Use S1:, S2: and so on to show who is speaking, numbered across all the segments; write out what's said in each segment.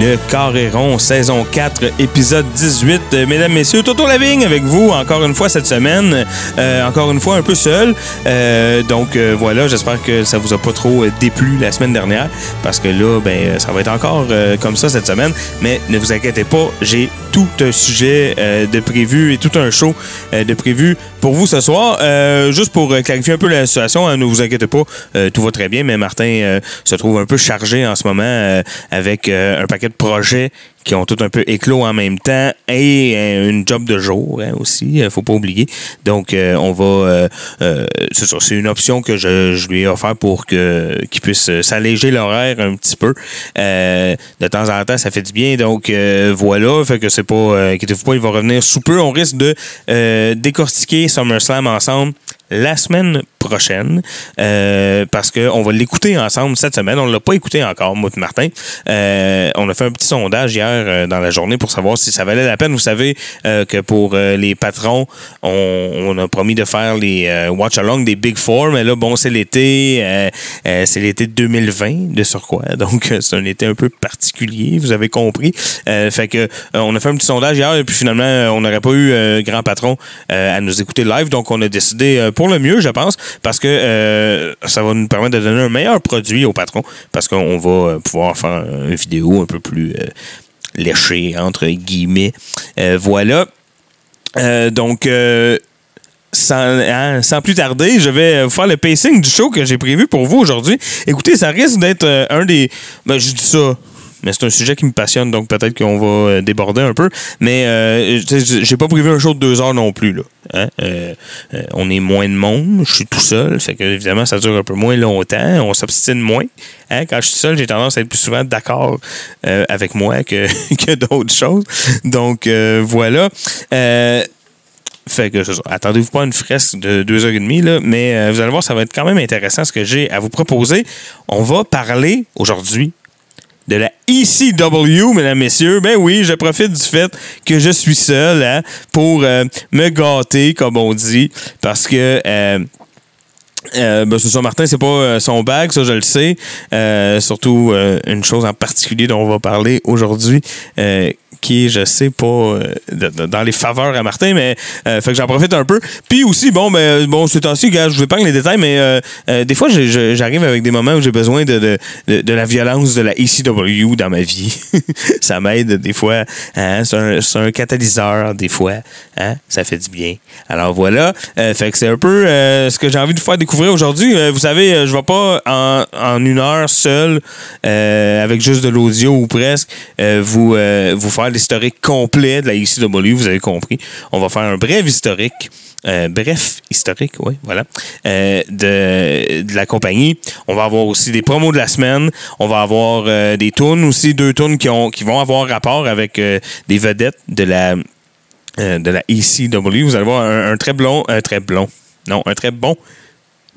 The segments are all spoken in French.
S1: Le Carré rond, saison 4, épisode 18. Euh, mesdames, messieurs, Toto Lavigne avec vous encore une fois cette semaine. Euh, encore une fois un peu seul. Euh, donc euh, voilà, j'espère que ça vous a pas trop déplu la semaine dernière parce que là, ben, ça va être encore comme ça cette semaine. Mais ne vous inquiétez pas, j'ai tout un sujet de prévu et tout un show de prévu pour vous ce soir. Euh, juste pour euh, clarifier un peu la situation, hein, ne vous inquiétez pas, euh, tout va très bien, mais Martin euh, se trouve un peu chargé en ce moment avec un paquet de projets qui ont tout un peu éclos en même temps et euh, une job de jour hein, aussi, euh, faut pas oublier. Donc euh, on va euh, euh, c'est ça, c'est une option que je, je lui ai offert pour que qu'il puisse s'alléger l'horaire un petit peu. De temps en temps, ça fait du bien. Donc voilà, fait que c'est pas inquiétez-vous pas, il va revenir sous peu. On risque de décortiquer SummerSlam ensemble la semaine prochaine euh, parce qu'on va l'écouter ensemble cette semaine. On ne l'a pas écouté encore, moi et Martin. Euh, on a fait un petit sondage hier euh, dans la journée pour savoir si ça valait la peine. Vous savez euh, que pour euh, les patrons, on, on a promis de faire les euh, Watch Along des Big Four, mais là, bon, c'est l'été. c'est l'été 2020 de surcroît. Donc, c'est un été un peu particulier, vous avez compris. Fait que on a fait un petit sondage hier et puis finalement, on n'aurait pas eu grand patron à nous écouter live. Donc, on a décidé pour le mieux, je pense, parce que euh, ça va nous permettre de donner un meilleur produit au patron parce qu'on va euh, pouvoir faire une vidéo un peu plus euh, léchée, entre guillemets. Euh, voilà. Donc, sans, hein, sans plus tarder, je vais vous faire le pacing du show que j'ai prévu pour vous aujourd'hui. Écoutez, ça risque d'être un des. Ben, je dis ça. Mais c'est un sujet qui me passionne, donc peut-être qu'on va euh, déborder un peu. Mais euh, j'ai pas prévu un show de deux heures non plus. Là. Hein? Euh, euh, on est moins de monde, je suis tout seul, fait que évidemment ça dure un peu moins longtemps, on s'obstine moins. Hein? Quand je suis seul, j'ai tendance à être plus souvent d'accord avec moi que, que d'autres choses. Donc voilà. Fait que attendez-vous pas à une fresque de deux heures et demie, là, mais vous allez voir, ça va être quand même intéressant ce que j'ai à vous proposer. On va parler aujourd'hui de la ECW, mesdames, messieurs. Ben oui, je profite du fait que je suis seul hein, pour euh, me gâter, comme on dit, parce que. euh, euh, ben c'est ça, Martin, c'est pas euh, son bag, ça je le sais. Euh, surtout euh, une chose en particulier dont on va parler aujourd'hui, euh, qui est, je sais pas, dans les faveurs à Martin, mais fait que j'en profite un peu. Puis aussi, bon, ben bon, c'est ainsi, gars, je vais pas les détails, mais des fois, j'arrive avec des moments où j'ai besoin de, de, de, la violence de la ECW dans ma vie. ça m'aide des fois. hein, c'est un, un catalyseur, des fois. Hein, ça fait du bien. Alors voilà. Fait que c'est un peu ce que j'ai envie de faire découvrir aujourd'hui. Euh, vous savez, euh, je vais pas en, une heure seul, euh, avec juste de l'audio ou presque, vous, vous faire l'historique complet de la ECW. Vous avez compris. On va faire un bref historique. bref, historique, oui, voilà, de, la compagnie. On va avoir aussi des promos de la semaine. On va avoir des tunes aussi, deux tunes qui, ont, qui vont avoir rapport avec des vedettes de la, de la ECW. Vous allez voir un, un très blond, un très blond, non, un très bon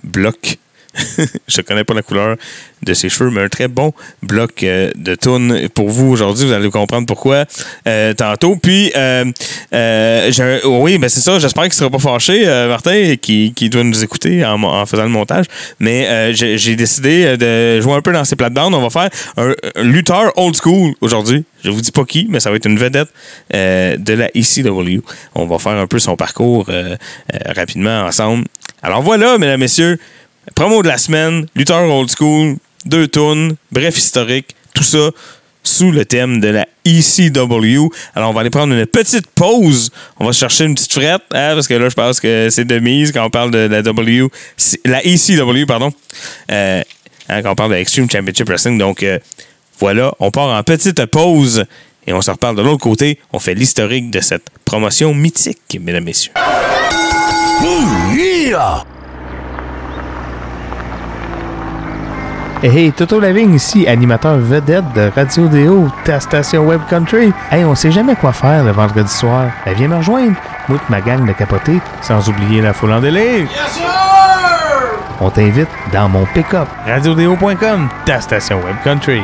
S1: bloc. Je connais pas la couleur de ses cheveux, mais un très bon bloc euh, de tunes pour vous aujourd'hui. Vous allez comprendre pourquoi euh, tantôt. Puis, euh, euh, un- oui, ben c'est ça. J'espère qu'il sera pas fâché, Martin, qui, doit nous écouter en, faisant le montage. Mais j'ai décidé de jouer un peu dans ces plates-bandes. On va faire un, lutteur old school aujourd'hui. Je vous dis pas qui, mais ça va être une vedette de la ECW. On va faire un peu son parcours rapidement ensemble. Alors voilà, mesdames, messieurs, promo de la semaine, lutteur old school, deux tunes, bref historique, tout ça sous le thème de la ECW. Alors, on va aller prendre une petite pause. On va chercher une petite frette, hein, parce que là, je pense que c'est de mise quand on parle de la W, la ECW, pardon, euh, hein, quand on parle de Extreme Championship Wrestling. Donc, euh, voilà, on part en petite pause et on se reparle de l'autre côté. On fait l'historique de cette promotion mythique, mesdames, messieurs.
S2: Hey, Toto Lavigne ici, animateur vedette de Radio Déo, ta station Web Country. Hey, on sait jamais quoi faire le vendredi soir. Ben, viens me rejoindre. Moi ma gang de capoter, sans oublier la foule en délire. on t'invite dans mon pick-up. Radiodéo.com, ta station web country.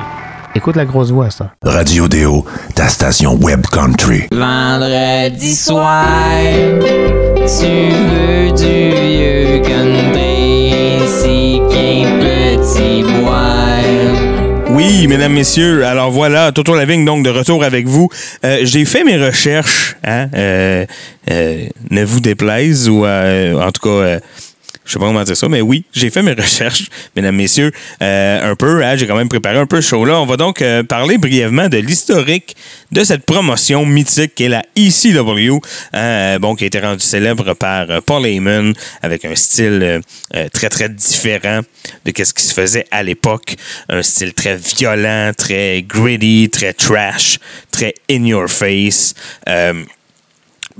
S2: Écoute la grosse voix, ça.
S3: Radio Déo, ta station web country.
S4: Vendredi soir, tu veux du vieux country,
S1: Oui, mesdames, messieurs. Alors voilà, Toto Lavigne, donc de retour avec vous. Euh, J'ai fait mes recherches, hein, euh, euh, ne vous déplaise, ou en tout cas, je sais pas comment dire ça, mais oui, j'ai fait mes recherches, mesdames, messieurs, euh, un peu. hein, j'ai quand même préparé un peu ce show-là. On va donc euh, parler brièvement de l'historique de cette promotion mythique qui est la ECW, hein, euh, bon, qui a été rendue célèbre par euh, Paul Heyman avec un style euh, euh, très, très différent de ce qui se faisait à l'époque. Un style très violent, très gritty, très trash, très in your face.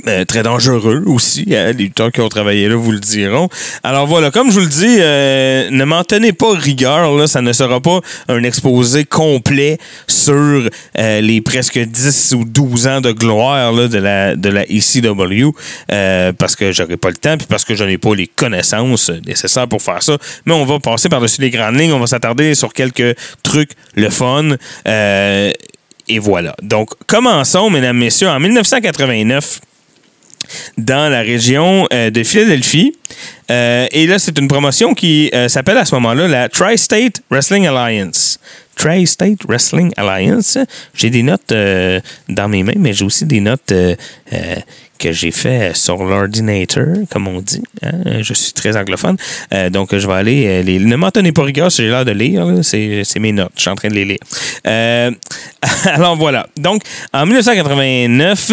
S1: Euh, très dangereux aussi. hein, les lutteurs qui ont travaillé là vous le diront. Alors voilà, comme je vous le dis, euh, ne m'en tenez pas rigueur. Là, ça ne sera pas un exposé complet sur euh, les presque 10 ou 12 ans de gloire là, de, la, de la ECW euh, parce que j'aurai pas le temps puis parce que je n'ai pas les connaissances nécessaires pour faire ça. Mais on va passer par-dessus les grandes lignes. On va s'attarder sur quelques trucs le fun. Et voilà. Donc, commençons, mesdames, messieurs. En 1989, dans la région euh, de Philadelphie. Euh, et là, c'est une promotion qui euh, s'appelle à ce moment-là la Tri-State Wrestling Alliance. Tri-State Wrestling Alliance. J'ai des notes dans mes mains, mais j'ai aussi des notes que j'ai fait sur l'ordinateur, comme on dit. hein. Je suis très anglophone. Donc, je vais aller euh, les... Ne m'en tenez pas rigueur si j'ai l'air de lire. C'est mes notes. Je suis en train de les lire. Alors, voilà. Donc, en 1989,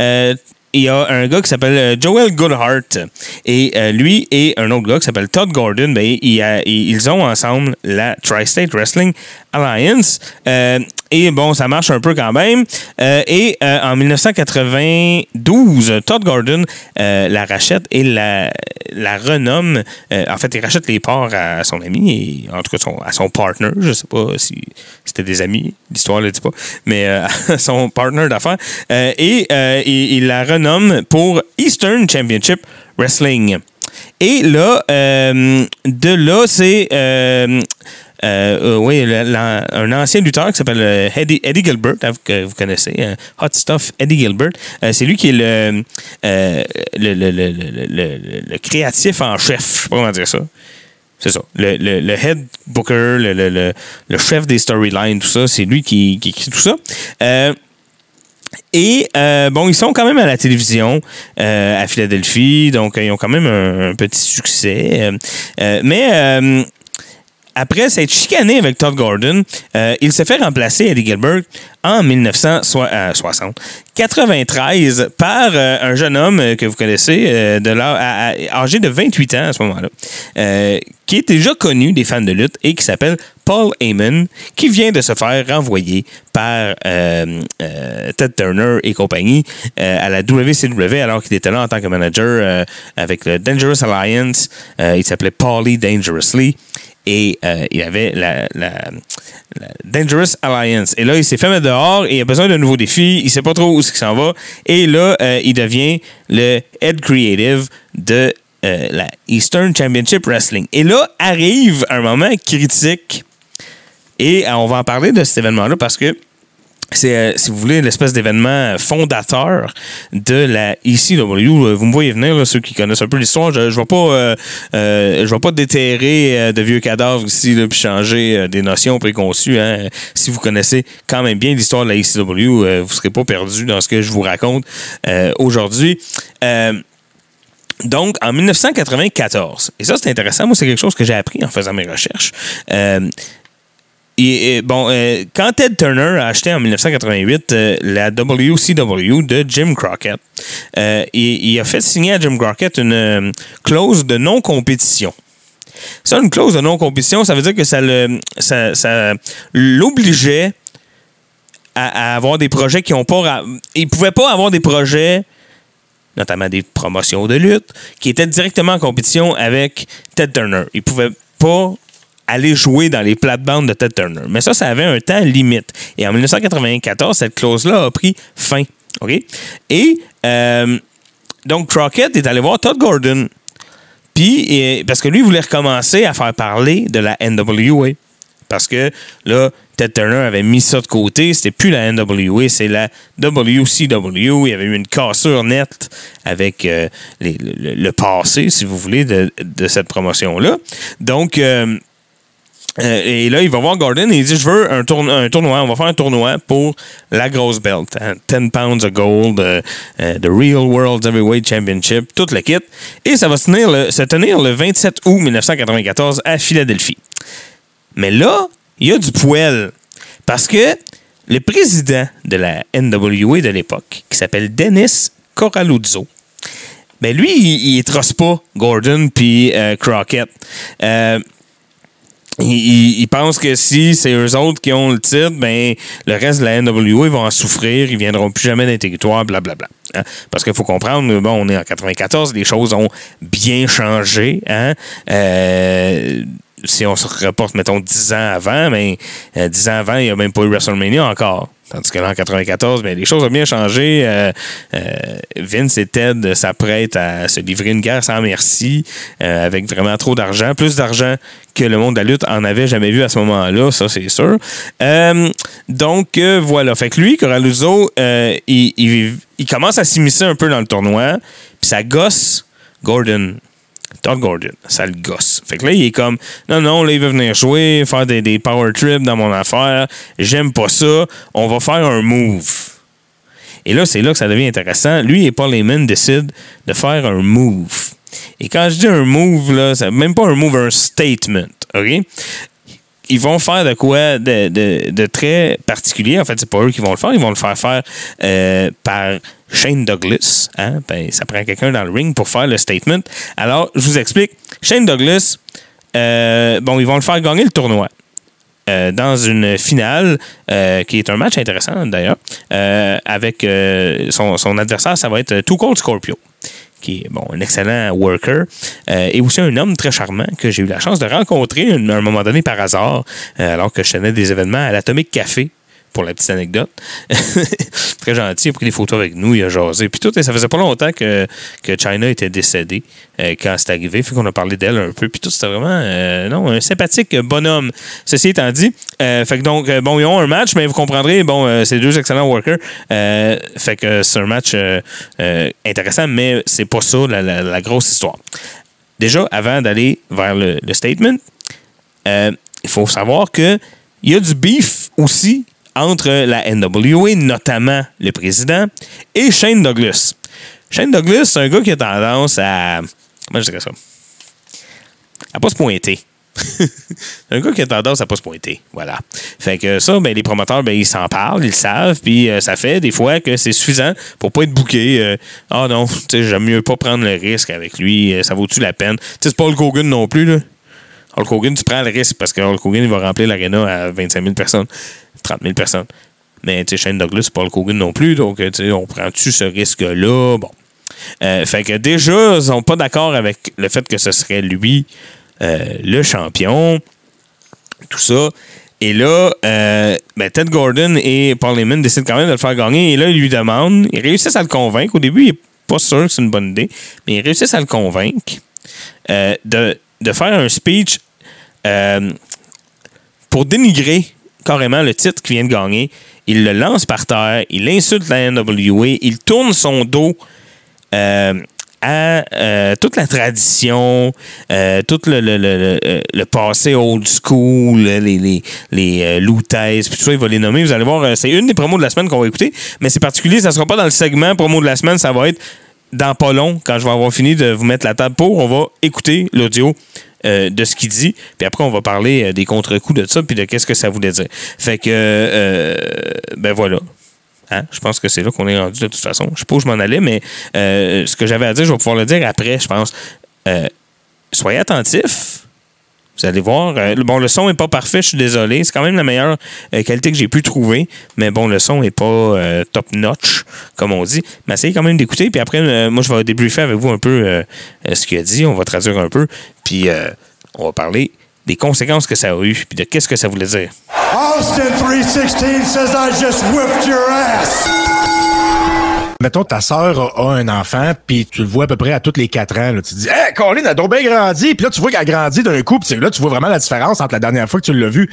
S1: euh, il y a un gars qui s'appelle euh, Joel Goodhart. Et euh, lui et un autre gars qui s'appelle Todd Gordon, ben, ils, ont ensemble la Tri-State Wrestling Alliance. Euh, et bon, ça marche un peu quand même. Euh, et euh, en 1992, Todd Gordon euh, la rachète et la, la renomme. En fait, il rachète les parts à son ami, et, en tout cas à son partner. Je sais pas si c'était des amis, l'histoire ne le dit pas, mais à son partner d'affaires. Et il, la renomme pour Eastern Championship Wrestling. Et là, de là, c'est. Euh, euh, oui, un ancien lutteur qui s'appelle euh, Eddie, Eddie Gilbert, hein, que vous connaissez, euh, Hot Stuff Eddie Gilbert. C'est lui qui est le, le, créatif en chef, je sais pas comment dire ça. C'est ça. Le, le, le head booker, le, le, le, chef des storylines, tout ça, c'est lui qui, qui écrit tout ça. Et bon, ils sont quand même à la télévision à Philadelphie, donc ils ont quand même un, un petit succès. Mais après s'être chicané avec Todd Gordon, euh, il se fait remplacer Eddie Gilbert en 1960, 93 par euh, un jeune homme que vous connaissez, euh, âgé de 28 ans à ce moment-là, qui est déjà connu des fans de lutte et qui s'appelle Paul Heyman, qui vient de se faire renvoyer par euh, euh, Ted Turner et compagnie euh, à la WCW alors qu'il était là en tant que manager avec le Dangerous Alliance. Il s'appelait Paulie Dangerously et il avait la, Dangerous Alliance. Et là, il s'est fait mettre dehors et il a besoin d'un nouveau défi. Il sait pas trop où c'est qu'il s'en va. Et là, il devient le head creative de la Eastern Championship Wrestling. Et là, arrive un moment critique. Et euh, on va en parler de cet événement-là parce que c'est, euh, si vous voulez, l'espèce d'événement fondateur de la ECW. Euh, Vous me voyez venir, ceux qui connaissent un peu l'histoire. Je ne vais pas, je vais pas déterrer de vieux cadavres ici, là, puis changer des notions préconçues. hein. Si vous connaissez quand même bien l'histoire de la euh, vous ne serez pas perdu dans ce que je vous raconte aujourd'hui. Donc, en 1994, et ça c'est intéressant, moi c'est quelque chose que j'ai appris en faisant mes recherches. Et, bon, euh, quand Ted Turner a acheté en 1988 euh, la WCW de Jim Crockett, euh, il, a fait signer à Jim Crockett une clause de non-compétition. Ça, une clause de non-compétition, ça veut dire que ça l'obligeait à, à avoir des projets qui n'ont pas. Il pouvait pas avoir des projets notamment des promotions de lutte, qui étaient directement en compétition avec Ted Turner. Il ne pouvait pas aller jouer dans les plates-bandes de Ted Turner. Mais ça, ça avait un temps limite. Et en 1994, cette clause-là a pris fin. OK? Et euh, donc, Crockett est allé voir Todd Gordon. Puis, et- parce que lui, il voulait recommencer à faire parler de la NWA. Parce que là, Ted Turner avait mis ça de côté. C'était plus la NWA, c'est la WCW. Il y avait eu une cassure nette avec euh, le passé, si vous voulez, de, de cette promotion-là. Donc, euh, euh, et là, il va voir Gordon et il dit Je veux un, tourno- un tournoi. On va faire un tournoi pour la grosse belt. hein. 10 pounds of gold, euh, euh, the Real World Heavyweight Championship, tout le kit. Et ça va se tenir le, se tenir le 27 août 1994 à Philadelphie. Mais là, il y a du poêle. Parce que le président de la NWA de l'époque, qui s'appelle Dennis Coralluzzo, ben lui, il, il trosse pas Gordon puis Crockett. Il, il- il pense que si c'est eux autres qui ont le titre, ben le reste de la NWA ils vont en souffrir, ils viendront plus jamais dans les territoires, blablabla. Hein? Parce qu'il faut comprendre, bon, on est en 94, les choses ont bien changé. Hein? Euh, si on se reporte, mettons, 10 ans avant, mais euh, 10 ans avant, il n'y a même pas eu WrestleMania encore. Tandis que là, en 94, ben, les choses ont bien changé. Euh, euh, Vince et Ted s'apprêtent à se livrer une guerre sans merci, euh, avec vraiment trop d'argent, plus d'argent que le monde de la lutte en avait jamais vu à ce moment-là, ça c'est sûr. Donc voilà, fait que lui, Coralluzzo, il, il- il commence à s'immiscer un peu dans le tournoi, puis ça gosse Gordon. Todd Gordon, ça le gosse. Fait que là, il est comme, non, non, là, il veut venir jouer, faire des, power trips dans mon affaire. J'aime pas ça. On va faire un move. Et là, c'est là que ça devient intéressant. Lui et Paul Heyman décident de faire un move. Et quand je dis un move, là, c'est même pas un move, un statement. OK? Ils vont faire de quoi de, de- très particulier. En fait, c'est pas eux qui vont le faire. Ils vont le faire faire euh, par Shane Douglas. Hein? Ben, ça prend quelqu'un dans le ring pour faire le statement. Alors, je vous explique. Shane Douglas, euh, bon, ils vont le faire gagner le tournoi. euh, dans une finale, qui est un match intéressant d'ailleurs, avec son, son adversaire, ça va être Too Cold Scorpio, qui est bon, un excellent worker, euh, et aussi un homme très charmant que j'ai eu la chance de rencontrer à un moment donné par hasard, euh, alors que je tenais des événements à l'Atomic Café. Pour la petite anecdote. Très gentil, il a pris des photos avec nous, il a jasé. Puis tout, et ça faisait pas longtemps que, que China était décédée euh, quand c'est arrivé. Fait qu'on a parlé d'elle un peu. Puis tout, c'était vraiment euh, non, un sympathique bonhomme. Ceci étant dit, euh, fait que donc, bon, ils ont un match, mais vous comprendrez, bon, c'est deux excellents workers. Fait que c'est un match intéressant, mais c'est pas ça la, grosse histoire. Déjà, avant d'aller vers le, le statement, il faut savoir que il y a du beef aussi entre la NWA, notamment le président, et Shane Douglas. Shane Douglas, c'est un gars qui a tendance à. Comment je dirais ça? À pas se pointer. Un gars qui a tendance à pas se pointer. Voilà. Fait que ça, ben, les promoteurs, ben, ils s'en parlent, ils le savent, puis euh, ça fait des fois que c'est suffisant pour pas être bouqué. euh, ah non, tu sais, j'aime mieux pas prendre le risque avec lui, euh, ça vaut-tu la peine? Tu sais, c'est pas Hulk Hogan non plus, là. Hulk Hogan, tu prends le risque parce que Hulk Hogan, il va remplir l'aréna à 25 000 personnes, 30 000 personnes. Mais tu sais, Shane Douglas, c'est pas Hulk Hogan non plus, donc tu sais, on prend-tu ce risque-là? Bon. Euh, fait que déjà, ils sont pas d'accord avec le fait que ce serait lui euh, le champion, tout ça. Et là, euh, ben, Ted Gordon et Paul Heyman décident quand même de le faire gagner. Et là, ils lui demandent, ils réussissent à le convaincre. Au début, il n'est pas sûr que c'est une bonne idée, mais ils réussissent à le convaincre de, de faire un speech pour dénigrer carrément le titre qu'il vient de gagner. Il le lance par terre, il insulte la NWA, il tourne son dos euh, à euh, toute la tradition, euh, tout le, le, le, passé old school, les, les, les puis tout ça, il va les nommer. Vous allez voir, c'est une des promos de la semaine qu'on va écouter, mais c'est particulier, ça sera pas dans le segment promo de la semaine, ça va être dans pas long, quand je vais avoir fini de vous mettre la table pour, on va écouter l'audio euh, de ce qu'il dit, puis après on va parler euh, des contre-coups de ça, puis de qu'est-ce que ça voulait dire. Fait que, euh, ben voilà. Hein? Je pense que c'est là qu'on est rendu de toute façon. Je sais pas où je m'en allais, mais ce que j'avais à dire, je vais pouvoir le dire après, je pense. Soyez attentifs. Vous allez voir. euh, bon, le son n'est pas parfait, je suis désolé. C'est quand même la meilleure euh, qualité que j'ai pu trouver. Mais bon, le son n'est pas euh, top notch, comme on dit. Mais essayez quand même d'écouter. Puis après, moi, je vais débriefer avec vous un peu ce qu'il a dit. On va traduire un peu. Puis on va parler des conséquences que ça a eu. Puis de qu'est-ce que ça voulait dire.
S5: Austin 316 says I just whipped your ass. Mettons, ta sœur a, un enfant, puis tu le vois à peu près à tous les quatre ans. Là. Tu te dis, hey, Colin a donc bien grandi. Puis là, tu vois qu'elle a grandi d'un coup, puis là, tu vois vraiment la différence entre la dernière fois que tu l'as vu.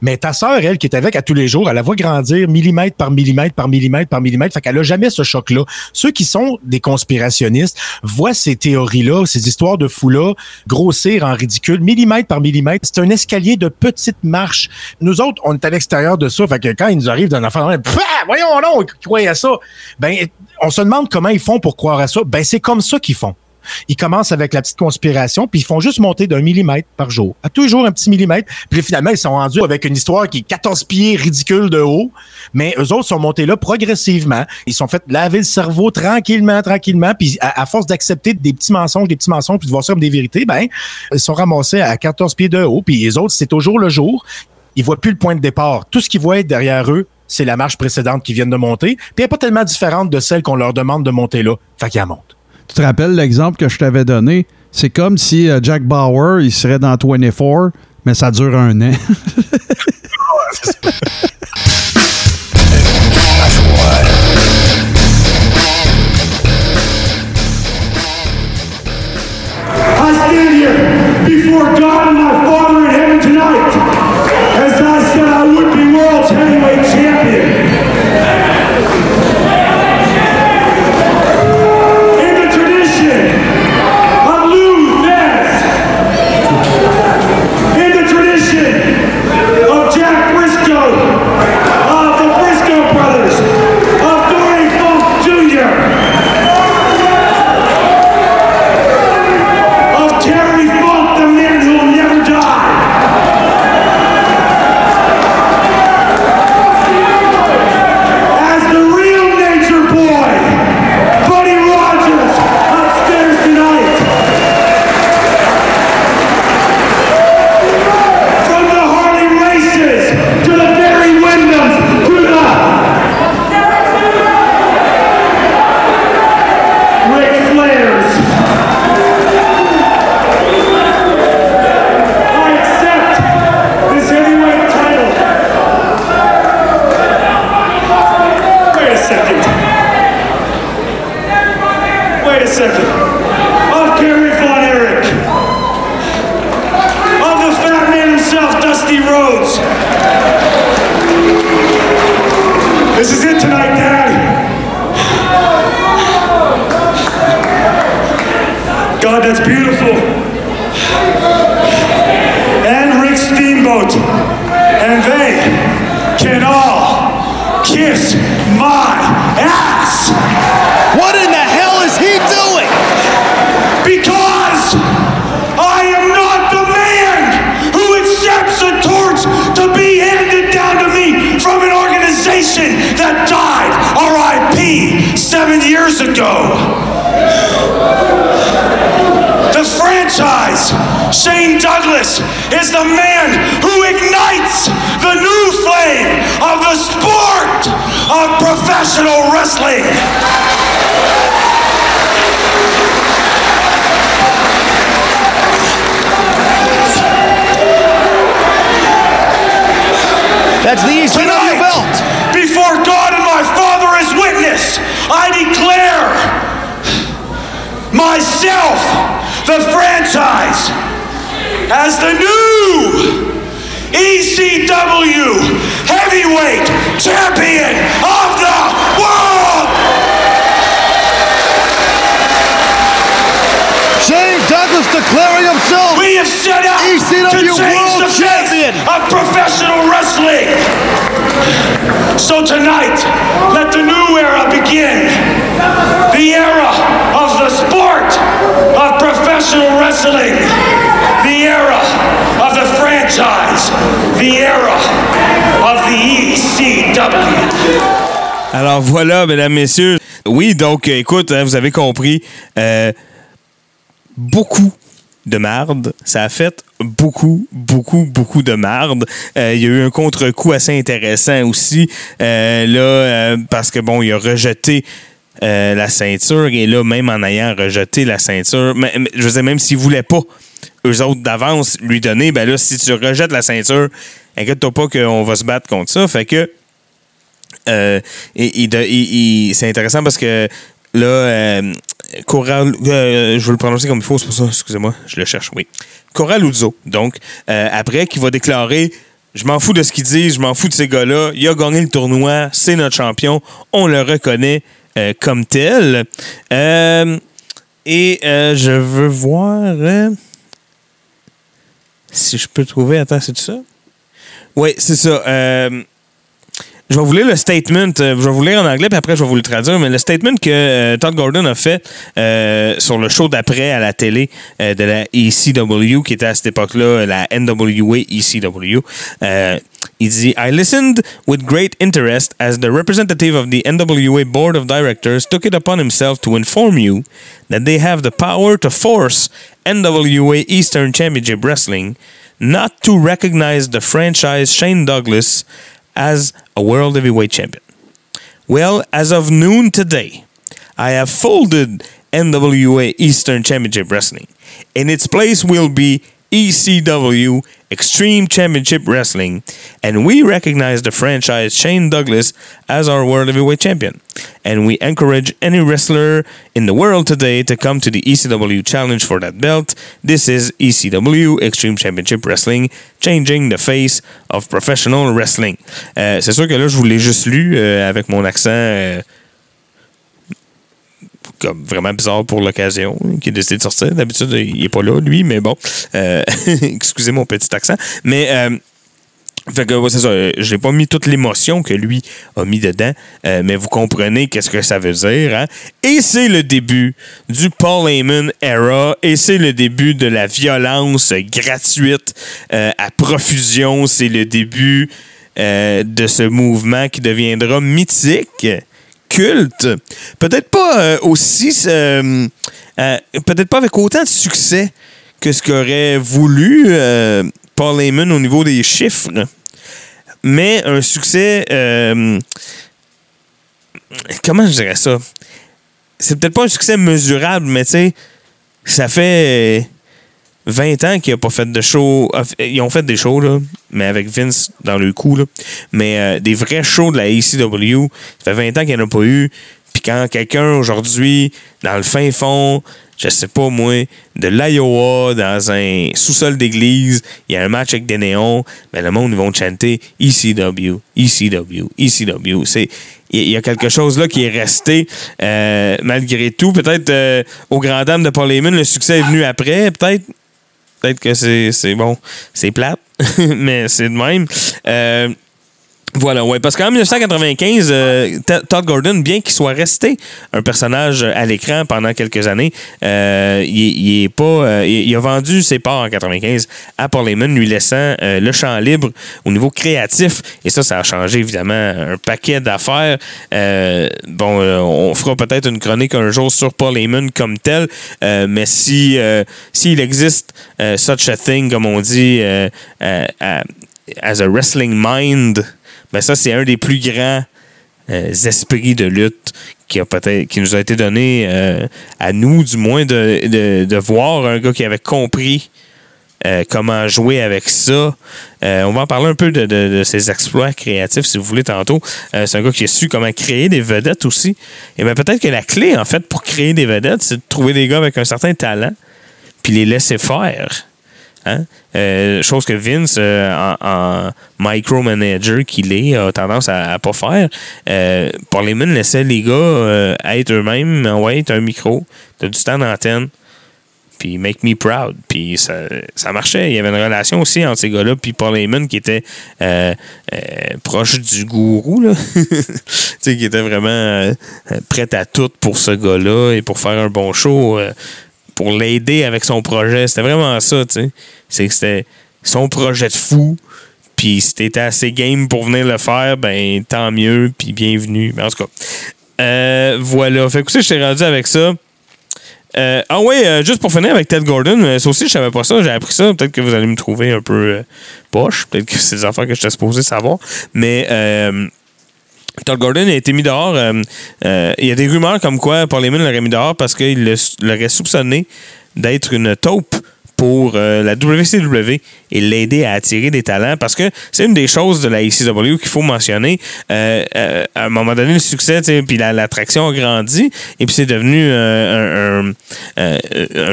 S5: Mais ta sœur, elle, qui est avec à tous les jours, elle la voit grandir millimètre par millimètre par millimètre par millimètre. Fait qu'elle a jamais ce choc-là. Ceux qui sont des conspirationnistes voient ces théories-là, ces histoires de fous-là grossir en ridicule, millimètre par millimètre. C'est un escalier de petites marches. Nous autres, on est à l'extérieur de ça. Fait que quand il nous arrive d'un enfant, voyons non, ils croyaient à ça? Ben, on se demande comment ils font pour croire à ça. Ben, c'est comme ça qu'ils font. Ils commencent avec la petite conspiration, puis ils font juste monter d'un millimètre par jour. À toujours un petit millimètre. Puis finalement, ils sont rendus avec une histoire qui est 14 pieds ridicule de haut. Mais eux autres sont montés là progressivement. Ils sont fait laver le cerveau tranquillement, tranquillement. Puis à, force d'accepter des petits mensonges, des petits mensonges, puis de voir ça comme des vérités, ben, ils sont ramassés à 14 pieds de haut. Puis les autres, c'est toujours le jour. Ils voient plus le point de départ. Tout ce qu'ils voient derrière eux, c'est la marche précédente qu'ils viennent de monter. Puis elle n'est pas tellement différente de celle qu'on leur demande de monter là. Fait qu'ils.
S6: Tu te rappelles l'exemple que je t'avais donné? C'est comme si euh, Jack Bauer, il serait dans 24, mais ça dure un an.
S7: I am not the man who accepts a torch to be handed down to me from an organization that died, RIP, seven years ago. The franchise, Shane Douglas, is the man who ignites the new flame of the sport of professional wrestling.
S8: That's the ECW
S7: Tonight,
S8: belt.
S7: before God and my Father is witness, I declare myself, the franchise, as the new ECW heavyweight champion of the world.
S8: Shane Douglas declaring himself
S7: have set out
S8: ECW
S7: to change
S8: World
S7: the
S8: Champion.
S7: face of professional wrestling. So tonight, let the new era begin. The era of the sport of professional wrestling. The era of the franchise. The era of the ECW.
S1: Alors voilà, mesdames, messieurs. Oui, donc, écoute, hein, vous avez compris, euh, beaucoup de marde. Ça a fait beaucoup, beaucoup, beaucoup de marde. Euh, il y a eu un contre-coup assez intéressant aussi. euh, là, euh, parce que, bon, il a rejeté la ceinture et là, même en ayant rejeté la ceinture, je veux dire, même s'il ne voulait pas eux autres d'avance lui donner, ben là, si tu rejettes la ceinture, inquiète-toi pas qu'on va se battre contre ça. Fait que c'est intéressant parce que là, Coral, euh, je veux le prononcer comme il faut, c'est pour ça, excusez-moi, je le cherche, oui. Coraluzzo, donc, euh, après, qui va déclarer Je m'en fous de ce qu'ils disent, je m'en fous de ces gars-là, il a gagné le tournoi, c'est notre champion, on le reconnaît euh, comme tel. Et je veux voir si je peux trouver. Attends, c'est ça? Oui, c'est ça. Je vais vous lire le statement. euh, Je vais vous lire en anglais, puis après, je vais vous le traduire. Mais le statement que euh, Todd Gordon a fait euh, sur le show d'après à la télé euh, de la ECW, qui était à cette époque-là la NWA ECW, il dit I listened with great interest as the representative of the NWA Board of Directors took it upon himself to inform you that they have the power to force NWA Eastern Championship Wrestling not to recognize the franchise Shane Douglas as a World Heavyweight Champion. Well, as of noon today, I have folded NWA Eastern Championship Wrestling. In its place will be ECW Extreme Championship Wrestling, and we recognize the franchise Shane Douglas as our World Heavyweight Champion. And we encourage any wrestler in the world today to come to the ECW Challenge for that belt. This is ECW Extreme Championship Wrestling, changing the face of professional wrestling. Euh, C'est sûr que là, je vous l'ai juste lu euh, avec mon accent. euh, comme vraiment bizarre pour l'occasion, qui a décidé de sortir. D'habitude, il est pas là, lui, mais bon. Euh, excusez mon petit accent. Mais euh, fait que, ouais, c'est ça. J'ai pas mis toute l'émotion que lui a mis dedans, euh, mais vous comprenez qu'est-ce que ça veut dire. Hein? Et c'est le début du Paul Heyman era, et c'est le début de la violence gratuite à profusion. C'est le début de ce mouvement qui deviendra mythique culte. Peut-être pas euh, aussi. euh, euh, Peut-être pas avec autant de succès que ce qu'aurait voulu Paul Heyman au niveau des chiffres. Mais un succès. comment je dirais ça? C'est peut-être pas un succès mesurable, mais tu sais, ça fait. 20 ans qu'il n'a pas fait de show. Ils ont fait des shows, là, mais avec Vince dans le coup. Là. Mais euh, des vrais shows de la ACW, ça fait 20 ans qu'il n'y en a pas eu. Puis quand quelqu'un aujourd'hui, dans le fin fond, je sais pas moi, de l'Iowa, dans un sous-sol d'église, il y a un match avec des néons, mais le monde, ils vont chanter ECW, ECW, ECW. C'est il y a quelque chose là qui est resté euh, malgré tout. Peut-être euh, au grand dame de Paul Heyman, le succès est venu après. Peut-être Peut-être que c'est bon, c'est plate, mais c'est de même. Euh, voilà, ouais, parce qu'en 1995, euh, Todd Gordon, bien qu'il soit resté un personnage à l'écran pendant quelques années, euh, il, il est pas, euh, il, a vendu ses parts en 95 à Paul Heyman, lui laissant euh, le champ libre au niveau créatif. Et ça, ça a changé évidemment un paquet d'affaires. Euh, bon, euh, on fera peut-être une chronique un jour sur Paul Heyman comme tel, euh, mais si euh, s'il existe euh, such a thing, comme on dit, euh, euh, euh, as a wrestling mind, ben ça, c'est un des plus grands euh, esprits de lutte qui a qui nous a été donné euh, à nous, du moins, de, de, de voir un gars qui avait compris euh, comment jouer avec ça. On va en parler un peu de, de- de ses exploits créatifs, si vous voulez, tantôt. C'est un gars qui a su comment créer des vedettes aussi. Et bien peut-être que la clé, en fait, pour créer des vedettes, c'est de trouver des gars avec un certain talent, puis les laisser faire. Hein? Euh, chose que Vince, euh, en, micromanager qu'il est, a tendance à, à pas faire. Euh, Heyman laissait les gars euh, être eux-mêmes. Ouais, un micro, t'as du temps d'antenne, puis make me proud. Puis ça, ça marchait. Il y avait une relation aussi entre ces gars-là, puis Heyman qui était proche du gourou, là. qui était vraiment prêt à tout pour ce gars-là et pour faire un bon show. Pour l'aider avec son projet. C'était vraiment ça, tu sais. C'est que c'était son projet de fou. Puis si t'étais assez game pour venir le faire, ben tant mieux, puis bienvenue. Mais en tout cas, euh, voilà. Fait que je t'ai rendu avec ça. Euh, ah ouais, euh, juste pour finir avec Ted Gordon, euh, ça aussi, je savais pas ça, j'ai appris ça. Peut-être que vous allez me trouver un peu poche. Peut-être que c'est des affaires que j'étais supposé savoir. Mais Todd Gordon a été mis dehors. euh, euh, il y a des rumeurs comme quoi Paul Heyman l'aurait mis dehors parce qu'il l'aurait soupçonné d'être une taupe pour euh, la WCW et l'aider à attirer des talents parce que c'est une des choses de la ECW qu'il faut mentionner. À un moment donné, le succès, puis la- l'attraction a grandi et puis c'est devenu un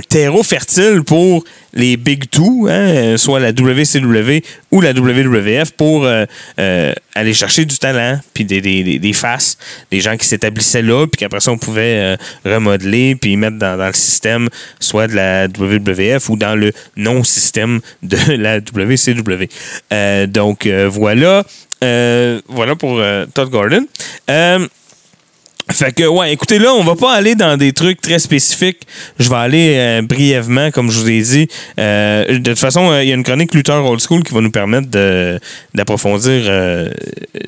S1: terreau fertile pour les Big Two, hein, soit la WCW ou la WWF, pour euh, euh, aller chercher du talent, puis des, des, des, faces, des gens qui s'établissaient là, puis qu'après ça, on pouvait euh, remodeler, puis mettre dans, dans le système, soit de la WWF ou dans le non-système de la WCW. Donc, voilà. Voilà pour Todd Gordon. Fait que, ouais, écoutez, là, on va pas aller dans des trucs très spécifiques. Je vais aller euh, brièvement, comme je vous ai dit. Euh, de toute façon, euh, il y a une chronique Luther Old School qui va nous permettre d'approfondir euh,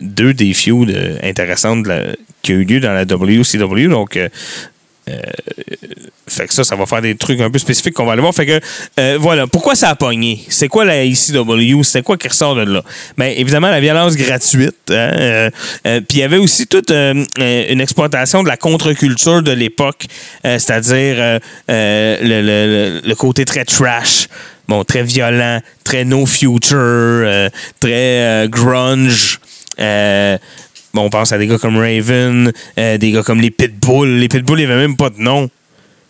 S1: deux des feuds intéressantes de la- qui ont eu lieu dans la WCW. Donc, euh, fait que ça, ça va faire des trucs un peu spécifiques qu'on va aller voir. Fait que, euh, voilà. Pourquoi ça a pogné? C'est quoi la ECW? C'est quoi qui ressort de là? Bien, évidemment, la violence gratuite. hein, euh, euh, Puis il y avait aussi toute euh, euh, une exploitation de la contre-culture de l'époque, euh, c'est-à-dire euh, euh, le, le- le- côté très trash. Bon, très violent, très no future, euh, très euh, grunge. Euh, Bon, on pense à des gars comme Raven, euh, des gars comme les Pitbull. Les Pitbull, ils n'avaient même pas de nom.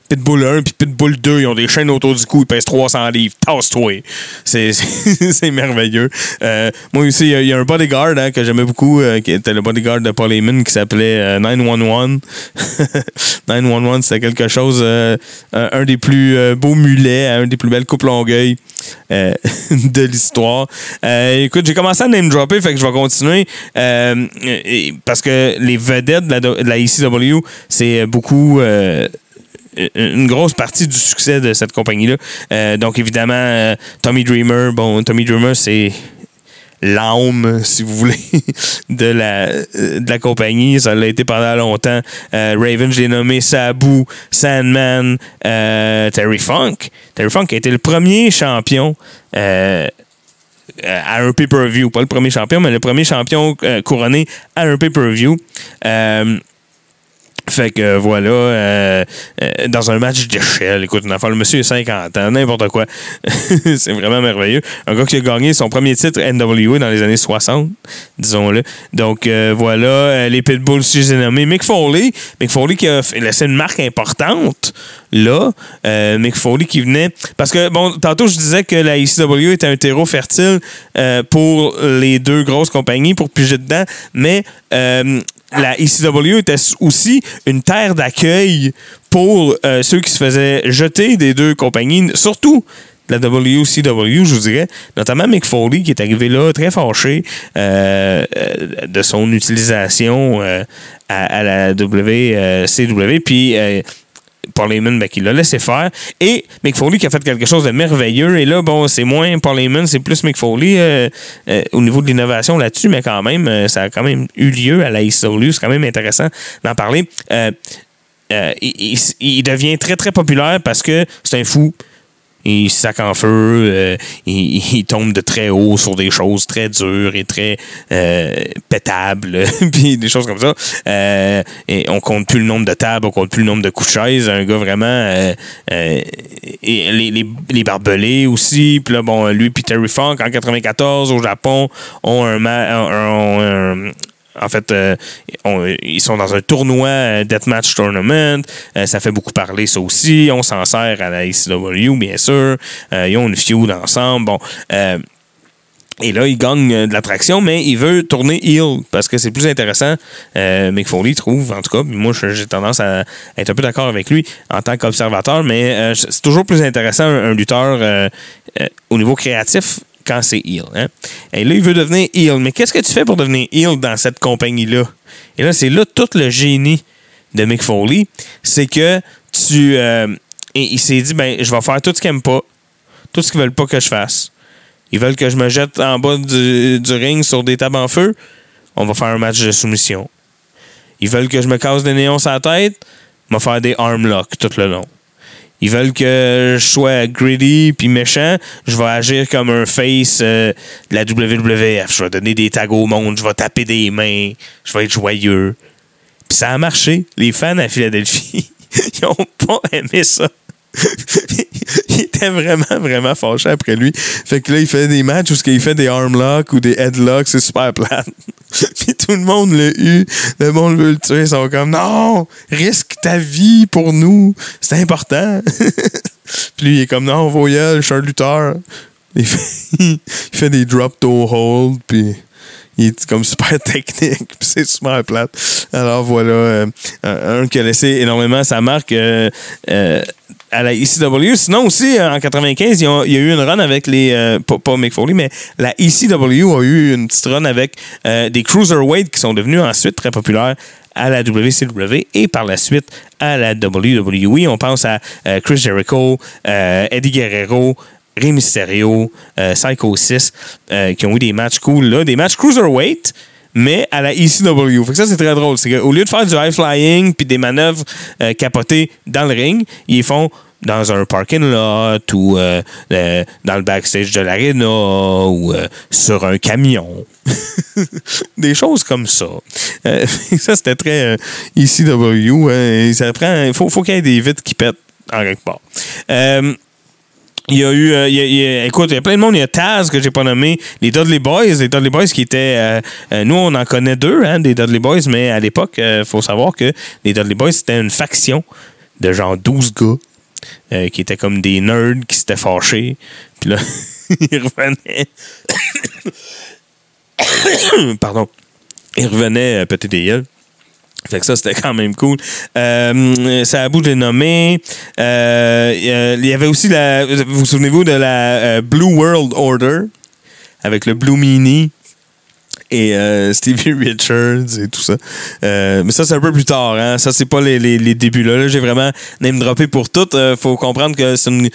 S1: Pitbull 1 puis Pitbull 2, ils ont des chaînes autour du cou, ils pèsent 300 livres. Tasse-toi. C'est, merveilleux. Euh, moi aussi, il y a- un bodyguard hein, que j'aimais beaucoup, euh, qui était le bodyguard de Paul Heyman, qui s'appelait euh, 911. 911, c'était quelque chose, euh, un, des plus beaux mulets, un des plus belles coupes longueuil de l'histoire. Écoute, j'ai commencé à name dropper, fait que je vais continuer. parce que les vedettes de la, de la ECW, c'est beaucoup. Euh, une grosse partie du succès de cette compagnie-là. Euh, donc, évidemment, euh, Tommy Dreamer, bon, Tommy Dreamer, c'est l'âme, si vous voulez, de la, de la compagnie. Ça l'a été pendant longtemps. Raven, je l'ai nommé Sabu, Sandman, Terry Funk. Terry Funk a été le premier champion à un pay-per-view. Pas le premier champion, mais le premier champion couronné à un pay-per-view. Euh, fait que voilà, euh, euh, dans un match d'échelle, écoute, une affaire, le monsieur a 50 ans, n'importe quoi. c'est vraiment merveilleux. Un gars qui a gagné son premier titre NWA dans les années 60, disons-le. Donc euh, voilà, euh, les Pitbulls, si je les ai nommés. Mick Foley, Mick Foley qui a laissé une marque importante là. Euh, Mick Foley qui venait. Parce que, bon, tantôt je disais que la ECW était un terreau fertile euh, pour les deux grosses compagnies pour piger dedans, mais. La ECW était aussi une terre d'accueil pour euh, ceux qui se faisaient jeter des deux compagnies, surtout la WCW, je vous dirais, notamment Mick Foley qui est arrivé là très fâché euh, euh, de son utilisation euh, à, à la WCW. Puis Heyman, ben, qui l'a laissé faire. Et Mick Foley qui a fait quelque chose de merveilleux. Et là, bon, c'est moins Paul Heyman, c'est plus Mick Foley euh, euh, au niveau de l'innovation là-dessus, mais quand même, euh, ça a quand même eu lieu à la ECW. C'est quand même intéressant d'en parler. Il devient très, très populaire parce que c'est un fou. Il sac en feu, euh, il, il tombe de très haut sur des choses très dures et très euh, pétables, puis des choses comme ça. Euh, et on compte plus le nombre de tables, on compte plus le nombre de coups de. Un gars vraiment... euh, euh, et les, les, les barbelés aussi. Puis là, bon, lui puis Terry Funk, en 94, au Japon, ont un... ma- ont un- en fait, euh, ils sont dans un tournoi euh, Deathmatch Tournament. Euh, ça fait beaucoup parler, ça aussi. On s'en sert à la ECW, bien sûr. Ils ont une feud ensemble. Bon. et là, il gagne de l'attraction, mais il veut tourner heel parce que c'est plus intéressant. Euh, Mick Foley trouve, en tout cas. Moi, j'ai tendance à être un peu d'accord avec lui en tant qu'observateur, mais c'est toujours plus intéressant un, lutteur au niveau créatif quand c'est heel. hein. Et là, il veut devenir heel. Mais qu'est-ce que tu fais pour devenir heel dans cette compagnie-là? Et là, c'est là tout le génie de Mick Foley. C'est que tu. euh, il s'est dit, ben, je vais faire tout ce qu'ils n'aiment pas, tout ce qu'ils veulent pas que je fasse. Ils veulent que je me jette en bas du, ring sur des tables en feu. On va faire un match de soumission. Ils veulent que je me casse des néons sur la tête. On va faire des arm locks tout le long. Ils veulent que je sois greedy puis méchant. Je vais agir comme un face euh, de la WWF. Je vais donner des tags au monde. Je vais taper des mains. Je vais être joyeux. Puis ça a marché. Les fans à Philadelphie, ils ont pas aimé ça. il était vraiment, vraiment fâché après lui. Fait que là, il fait des matchs où il fait des arm locks ou des headlocks, c'est super plate. Puis tout le monde l'a eu. Le monde veut le tuer. Ils sont comme non, risque ta vie pour nous. C'est important. Puis lui, il est comme non, voyelle, je suis un lutteur. Il fait, des drop toe hold. Puis il est comme super technique, c'est super plate. Alors voilà, euh, un, un qui a laissé énormément sa marque euh, euh, à la ECW. Sinon aussi, euh, en 95, il y a, eu une run avec les... euh, pas, Mick Foley, mais la ECW a eu une petite run avec euh, des Cruiserweight qui sont devenus ensuite très populaires à la WCW et par la suite à la WWE. On pense à Chris Jericho, Eddie Guerrero, Rey Mysterio, Psycho 6, euh, qui ont eu des matchs cool, là, des matchs cruiserweight, mais à la ECW. Fait que ça, c'est très drôle. C'est qu'au lieu de faire du high flying puis des manœuvres euh, capotées dans le ring, ils font dans un parking lot ou euh, euh, dans le backstage de l'arena ou sur un camion. des choses comme ça. Ça, c'était très ECW. hein, et ça prend, faut qu'il y ait des vitres qui pètent en quelque part. Il y a eu, euh, écoute, il y a plein de monde. Il y a Taz que j'ai pas nommé, les Dudley Boys, les Dudley Boys qui étaient, euh, euh, nous on en connaît deux, hein, des Dudley Boys, mais à l'époque, il faut savoir que les Dudley Boys c'était une faction de genre 12 gars qui étaient comme des nerds qui s'étaient fâchés. Puis là, ils revenaient. Pardon. Ils revenaient péter des gueules. Fait que ça, c'était quand même cool. Euh, ça a bout de nommer. Euh, il y avait aussi la. Vous vous souvenez-vous de la euh, Blue World Order avec le Blue Mini? Et euh, Stevie Richards et tout ça. Euh, mais ça, c'est un peu plus tard. Hein? Ça, c'est pas les, les, les débuts. Là, Là, j'ai vraiment name droppé pour tout. Euh, faut comprendre que c'est une.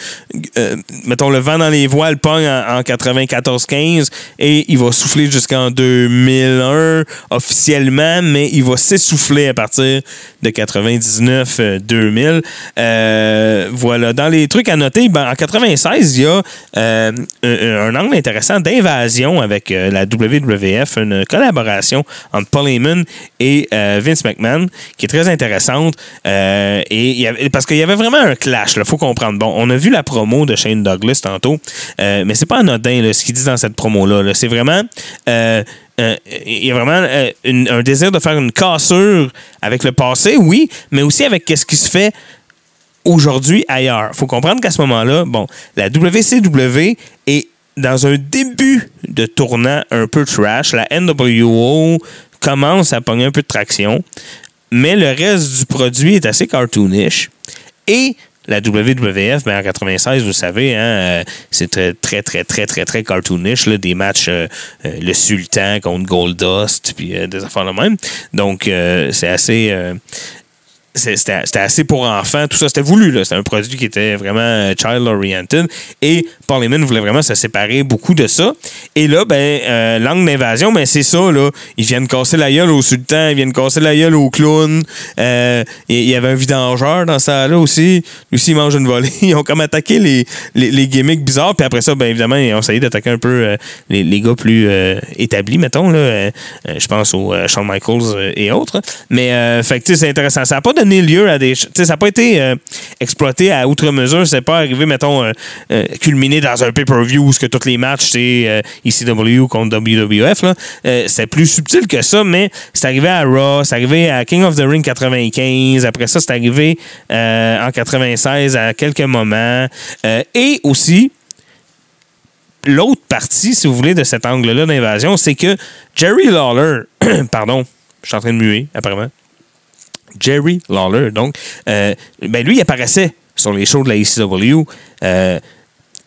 S1: euh, mettons, le vent dans les voiles pogne en, en 94-15 et il va souffler jusqu'en 2001 officiellement, mais il va s'essouffler à partir de 99-2000. Euh, voilà. Dans les trucs à noter, ben, en 96, il y a un, angle intéressant d'invasion avec la WWF, une collaboration entre Paul Heyman et euh, Vince McMahon qui est très intéressante. Euh, et il parce qu'il y avait vraiment un clash, il faut comprendre. Bon, on a vu la promo de Shane Douglas tantôt, euh, mais c'est pas anodin là, ce qu'il dit dans cette promo-là. là. C'est vraiment. euh, il y a vraiment un désir de faire une cassure avec le passé, oui, mais aussi avec ce qui se fait aujourd'hui ailleurs. faut comprendre qu'à ce moment-là, bon, la WCW est dans un début de tournant un peu trash. La NWO commence à pogner un peu de traction, mais le reste du produit est assez cartoonish. Et la WWF, ben en 96, vous savez, hein, euh, c'est très, très, très, très, très, très cartoonish. Là, des matchs, euh, euh, le Sultan contre Goldust, puis des affaires de même. Donc, c'est assez... c'était assez pour enfants, tout ça, c'était voulu. C'était un produit qui était vraiment euh, child-oriented. Et Heyman voulait vraiment se séparer beaucoup de ça. Et là, ben, euh, d'invasion, ben, c'est ça. Là. Ils viennent casser la gueule au sultan, ils viennent casser la gueule au clown. Euh, Il y avait un vidangeur dans ça là aussi. Lui aussi, il mange une volée. Ils ont comme attaqué les, les, les gimmicks bizarres. Puis après ça, ben, évidemment, ils ont essayé d'attaquer un peu euh, les, les gars plus établis, mettons. Je pense au euh, Shawn Michaels et autres. Mais, fait c'est intéressant. Ça n'a pas donné lieu à des. Tu sais, ça n'a pas été euh, exploité à outre mesure. C'est pas arrivé, mettons, euh, euh, culminé dans un pay-per-view où que tous les matchs, c'est euh, ECW contre WWF. C'est plus subtil que ça, mais c'est arrivé à Raw, c'est arrivé à King of the Ring 95. Après ça, c'est arrivé en 96 à quelques moments. Et aussi, l'autre partie, si vous voulez, de cet angle-là d'invasion, c'est que Jerry Lawler, pardon, je suis en train de muer, apparemment. Jerry Lawler, donc, euh, ben lui, il apparaissait sur les shows de la ECW. euh,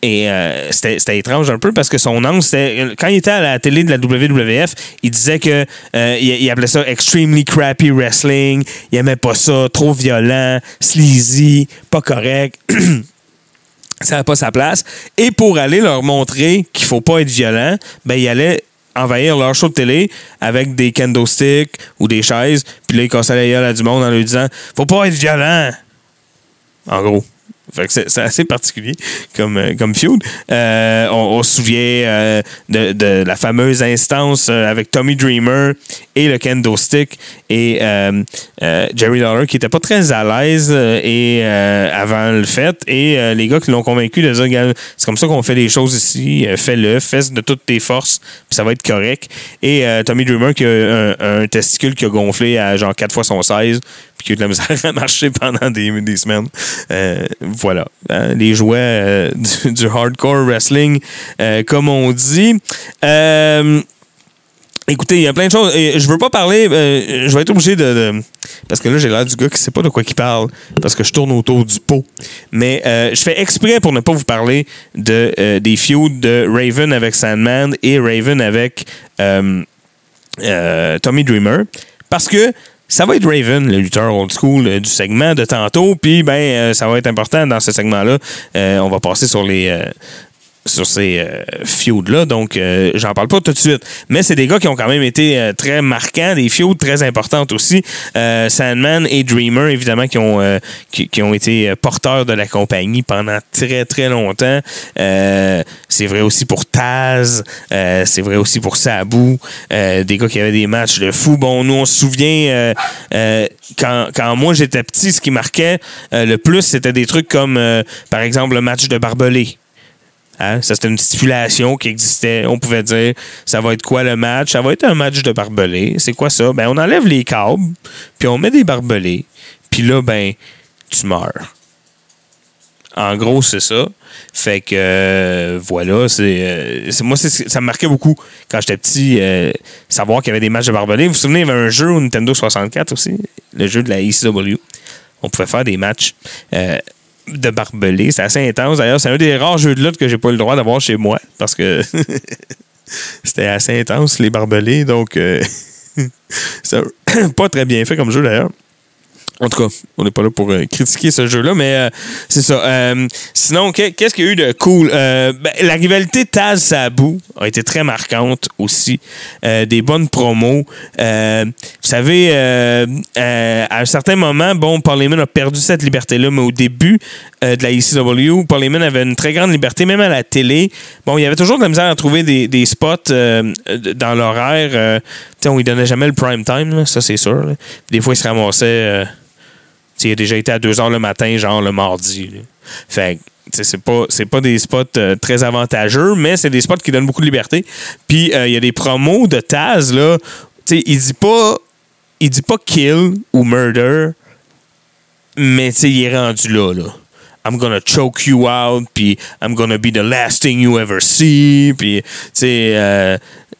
S1: et euh, c'était étrange un peu parce que son angle, c'était. Quand il était à la télé de la WWF, il disait que il, il appelait ça extremely crappy wrestling. Il aimait pas ça, trop violent, sleazy, pas correct. ça n'a pas sa place. Et pour aller leur montrer qu'il faut pas être violent, ben il allait envahir leur show de télé avec des kendo sticks ou des chaises, puis là, il cassait la gueule à du monde en lui disant « Faut pas être violent! » En gros. C'est assez particulier comme, euh, comme feud. Euh, on, se souvient euh, de, de la fameuse instance avec Tommy Dreamer et le kendo stick et Jerry Lawler qui était pas très à l'aise et avant le fait. Et les gars qui l'ont convaincu de dire c'est comme ça qu'on fait les choses ici fais-le fais de toutes tes forces puis ça va être correct. Et Tommy Dreamer qui a un, testicule qui a gonflé à genre 4 fois son 16 puis qui a eu de la misère à marcher pendant des, des semaines voilà Hein, les jouets euh, du, hardcore wrestling euh, comme on dit Euh, Écoutez, il y a plein de choses. Et je veux pas parler. je vais être obligé de, Parce que là, j'ai l'air du gars qui sait pas de quoi il parle. Parce que je tourne autour du pot. Mais je fais exprès pour ne pas vous parler de, des feuds de Raven avec Sandman et Raven avec Tommy Dreamer. Parce que ça va être Raven, le lutteur old school euh, du segment de tantôt. Puis, ben, euh, ça va être important dans ce segment-là. Euh, on va passer sur les. Sur ces euh, feuds-là. Donc, euh, j'en parle pas tout de suite. Mais c'est des gars qui ont quand même été euh, très marquants, des feuds très importantes aussi. Euh, Sandman et Dreamer, évidemment, qui ont, été porteurs de la compagnie pendant très, très longtemps. C'est vrai aussi pour Taz. C'est vrai aussi pour Sabu. Des gars qui avaient des matchs de fou. Bon, nous, on se souvient, quand, quand moi j'étais petit, ce qui marquait le plus, c'était des trucs comme, par exemple, le match de Barbelé. Hein? Ça, c'était une stipulation qui existait. On pouvait dire, ça va être quoi le match? Ça va être un match de barbelés. C'est quoi ça? Ben, on enlève les câbles, puis on met des barbelés. Puis là, ben, tu meurs. En gros, c'est ça. Fait que, euh, voilà, c'est, euh, moi, ça me marquait beaucoup quand j'étais petit, euh, savoir qu'il y avait des matchs de barbelés. Vous vous souvenez, il y avait un jeu au Nintendo 64 aussi, le jeu de la ECW. On pouvait faire des matchs. De barbelés. C'est assez intense. D'ailleurs, c'est un des rares jeux de lutte que j'ai pas eu le droit d'avoir chez moi parce que c'était assez intense, les barbelés. Donc, euh, c'est pas très bien fait comme jeu d'ailleurs. En tout cas, on n'est pas là pour euh, critiquer ce jeu-là, mais euh, c'est ça. Euh, sinon, que- qu'est-ce qu'il y a eu de cool? Ben, la rivalité Taz-Sabu a été très marquante aussi. Des bonnes promos. Vous savez, à un certain moment, bon, Heyman a perdu cette liberté-là, mais au début de la ECW, Paul Heyman avait une très grande liberté, même à la télé. Bon, il y avait toujours de la misère à trouver des, spots dans l'horaire. On lui donnait jamais le prime time, ça c'est sûr. Des fois, il se ramassait... il a déjà été à 2 h le matin, genre le mardi. Fait c'est pas, c'est pas des spots euh, très avantageux, mais c'est des spots qui donnent beaucoup de liberté. Puis, euh, il y a des promos de Taz, là. Tu il dit pas. Il dit pas kill ou murder, mais tu il est rendu là, là. I'm gonna choke you out, puis I'm gonna be the last thing you ever see, puis tu sais, euh,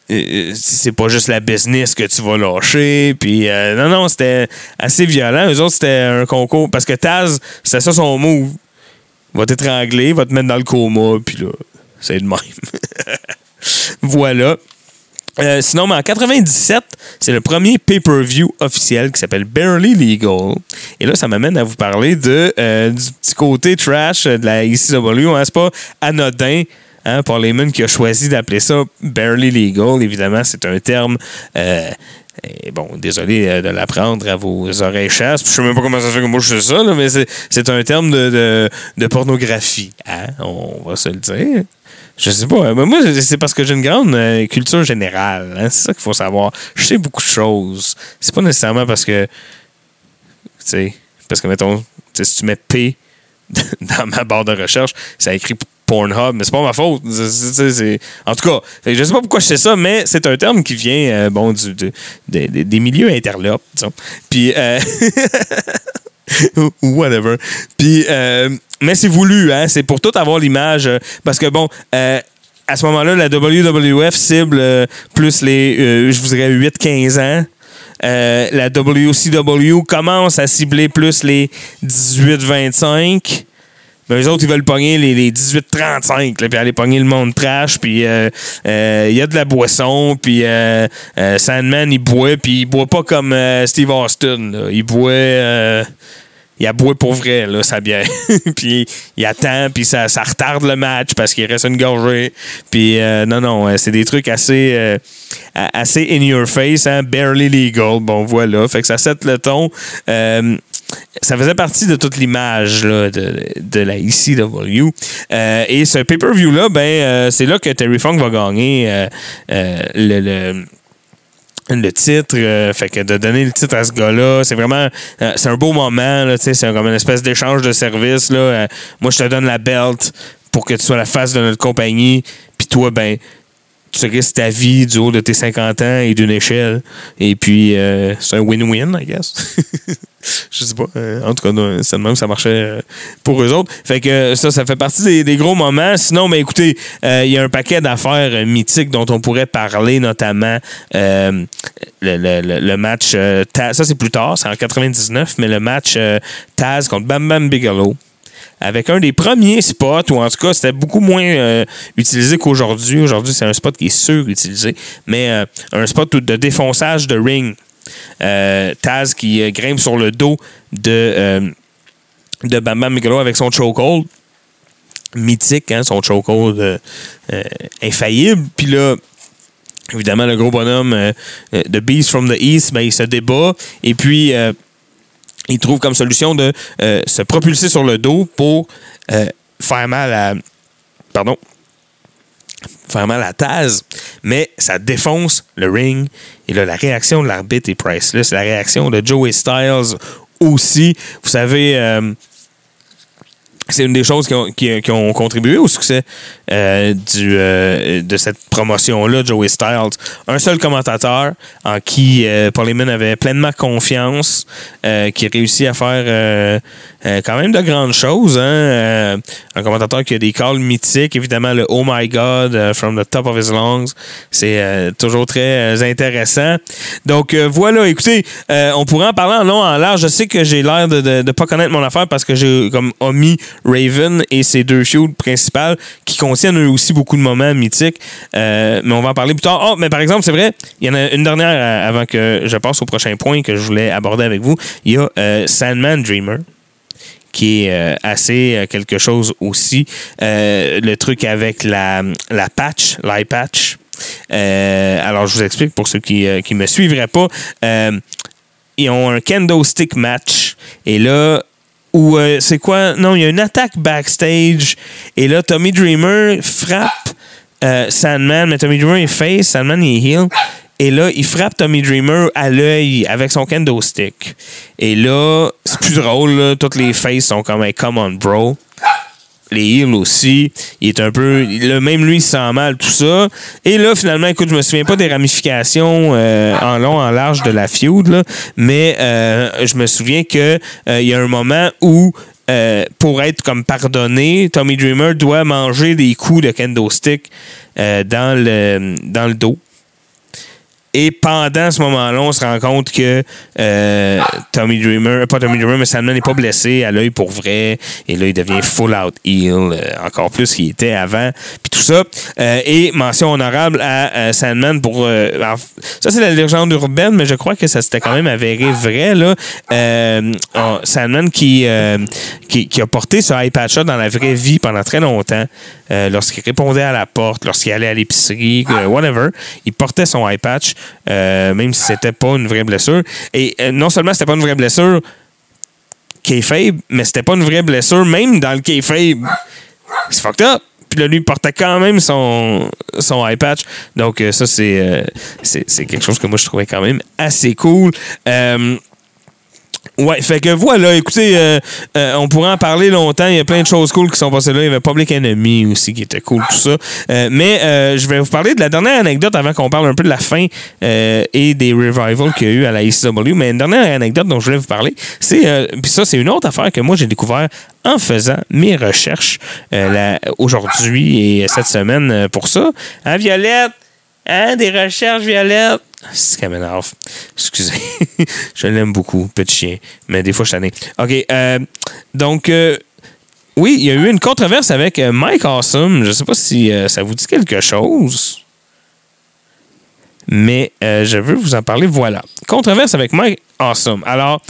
S1: c'est pas juste la business que tu vas lâcher, puis euh, non, non, c'était assez violent. Eux autres, c'était un concours, parce que Taz, c'était ça son move. Va t'étrangler, va te mettre dans le coma, puis là, c'est de même. voilà. Euh, sinon, en 97, c'est le premier pay-per-view officiel qui s'appelle Barely Legal. Et là, ça m'amène à vous parler de, euh, du petit côté trash de la ECW. Hein, c'est pas anodin. Hein, Paul Heyman qui a choisi d'appeler ça Barely Legal. Évidemment, c'est un terme. euh, bon, désolé euh, de l'apprendre à vos oreilles chasses. Je sais même pas comment ça fait que moi je sais ça, là, mais c'est- un terme de, de, pornographie. Hein? On va se le dire. Je sais pas. Mais moi, c'est parce que j'ai une grande euh, culture générale. hein. C'est ça qu'il faut savoir. Je sais beaucoup de choses. C'est pas nécessairement parce que. Tu sais. Parce que, mettons, si tu mets P dans ma barre de recherche, ça écrit Pornhub, mais c'est pas ma faute. En tout cas, je sais pas pourquoi je sais ça, mais c'est un terme qui vient euh, bon, du, de- de- de- des milieux interlopes. Puis. euh, whatever. Puis, euh, mais c'est voulu, hein? C'est pour tout avoir l'image. euh, parce que, bon, à ce moment-là, la WWF cible plus les, je vous dirais, 8-15 ans. Euh, la WCW commence à cibler plus les 18-25. Mais eux autres, ils veulent pogner les, les 18-35, là, puis aller pogner le monde trash, puis euh, euh, il y a de la boisson, puis euh, euh, Sandman, il boit, puis il boit pas comme euh, Steve Austin. là. Il boit... euh, il a boit pour vrai, là, sa bière. puis il attend, puis ça, ça retarde le match parce qu'il reste une gorgée. Puis euh, non, non, euh, c'est des trucs assez, euh, assez in your face, hein, barely legal. Bon, voilà. Fait que ça set le ton. Euh, ça faisait partie de toute l'image de, de la ECW. Euh, et ce pay-per-view-là, ben, euh, c'est là que Terry Funk va gagner euh, le, le- le titre. fait que de donner le titre à ce gars-là, c'est vraiment. c'est un beau moment. là, C'est comme une espèce d'échange de. Euh, moi, je te donne la belt pour que tu sois la face de notre compagnie. Puis toi, ben. Tu risques ta vie du haut de tes 50 ans et d'une échelle. Et puis, euh, c'est un win-win, I guess. je sais pas. Euh, en tout cas, c'est même, ça marchait euh, pour eux autres. Fait que ça, ça fait partie des, gros moments. Sinon, écoutez, il y a un paquet d'affaires mythiques dont on pourrait parler, notamment le, le- le- match. Ça, c'est plus tard, c'est en 99, mais le match Taz contre Bam Bam Bigelow. Avec un des premiers spots, ou en tout cas, c'était beaucoup moins euh, utilisé qu'aujourd'hui. Aujourd'hui, c'est un spot qui est surutilisé, mais euh, un spot de défonçage de ring. Euh, Taz qui grimpe sur le dos de, de Bam Bam Bigelow avec son chokehold. Mythique, hein, son chokehold infaillible. Puis là, évidemment, le gros bonhomme de Beast from the East, ben, il se débat. Et puis, il trouve comme solution de euh, se propulser sur le dos pour euh, faire mal à. Pardon. Faire mal à Taz. Mais ça défonce le ring. Et là, la réaction de l'arbitre est priceless. La réaction de Joey Styles aussi. Vous savez. C'est une des choses qui ont, qui- qui ont contribué au succès euh, du, euh, de cette promotion-là, Joey Styles. Un seul commentateur en qui euh, Paul avait pleinement confiance, euh, qui réussit à faire euh, euh, quand même de grandes choses. hein. Un commentateur qui a des calls mythiques, évidemment le Oh my God from the top of his lungs. C'est toujours très intéressant. Donc voilà, écoutez, on pourrait en parler en long, en large. Je sais que j'ai l'air de ne pas connaître mon affaire parce que j'ai comme omis Raven et ses deux feuds principales qui contiennent eux aussi beaucoup de moments mythiques. Euh, mais on va en parler plus tard. Oh, mais par exemple, c'est vrai, il y en a une dernière euh, avant que je passe au prochain point que je voulais aborder avec vous. Il y a euh, Sandman Dreamer qui est assez quelque chose aussi. Le truc avec la, la patch, l'eye patch. Alors, je vous explique pour ceux qui ne me suivraient pas. Ils ont un kendo stick match. Et là, où euh, c'est quoi? Non, il y a une attaque backstage. Et là, Tommy Dreamer frappe euh, Sandman, mais Tommy Dreamer est face, Sandman est heel. Et là, il frappe Tommy Dreamer à l'œil avec son kendo stick. Et là, c'est plus drôle. Toutes les faces sont comme un come on, bro les heels aussi. Il est un peu. Là, même lui, il se sent mal, tout ça. Et là, finalement, écoute, je me souviens pas des ramifications euh, en long, en large de la feud, là, mais euh, je me souviens que euh, il y a un moment où. euh, pour être comme pardonné, Tommy Dreamer doit manger des coups de kendo stick euh, dans, le, dans le dos. Et pendant ce moment-là, on se rend compte que euh, Tommy Dreamer, pas Tommy Dreamer, mais Sandman n'est pas blessé à l'œil pour vrai. Et là, il devient full out heel, euh, encore plus qu'il était avant. Puis tout ça. Euh, et mention honorable à Sandman pour. ça, c'est la légende urbaine, mais je crois que ça s'était quand même avéré vrai. Là. Sandman qui, qui, qui a porté ce iPad shot dans la vraie vie pendant très longtemps. Euh, lorsqu'il répondait à la porte, lorsqu'il allait à l'épicerie, euh, whatever, il portait son eye patch, euh, même si c'était pas une vraie blessure. Et euh, non seulement c'était pas une vraie blessure kayfabe, mais c'était pas une vraie blessure même dans le kayfabe. C'est fucked up. Puis là, lui, il portait quand même son, son eye patch. Donc, ça, c'est, c'est, c'est quelque chose que moi, je trouvais quand même assez cool. Ouais, fait que voilà, écoutez, euh, euh, on pourrait en parler longtemps. Il y a plein de choses cool qui sont passées là. Il y avait Public Enemy aussi qui était cool, tout ça. Euh, mais euh, je vais vous parler de la dernière anecdote avant qu'on parle un peu de la fin euh, et des revivals qu'il y a eu à la ECW. Mais une dernière anecdote dont je voulais vous parler, c'est, euh, puis ça, c'est une autre affaire que moi j'ai découvert en faisant mes recherches aujourd'hui et cette semaine pour ça. Hein, Violette? Hein, des recherches, Violette? C'est m'énerve. Excusez. je l'aime beaucoup, petit chien. Mais des fois, je tanné. OK. euh, donc, euh, oui, il y a eu une controverse avec euh, Mike Awesome. Je ne sais pas si ça vous dit quelque chose. Mais je veux vous en parler. Voilà. Controverse avec Mike Awesome. Alors,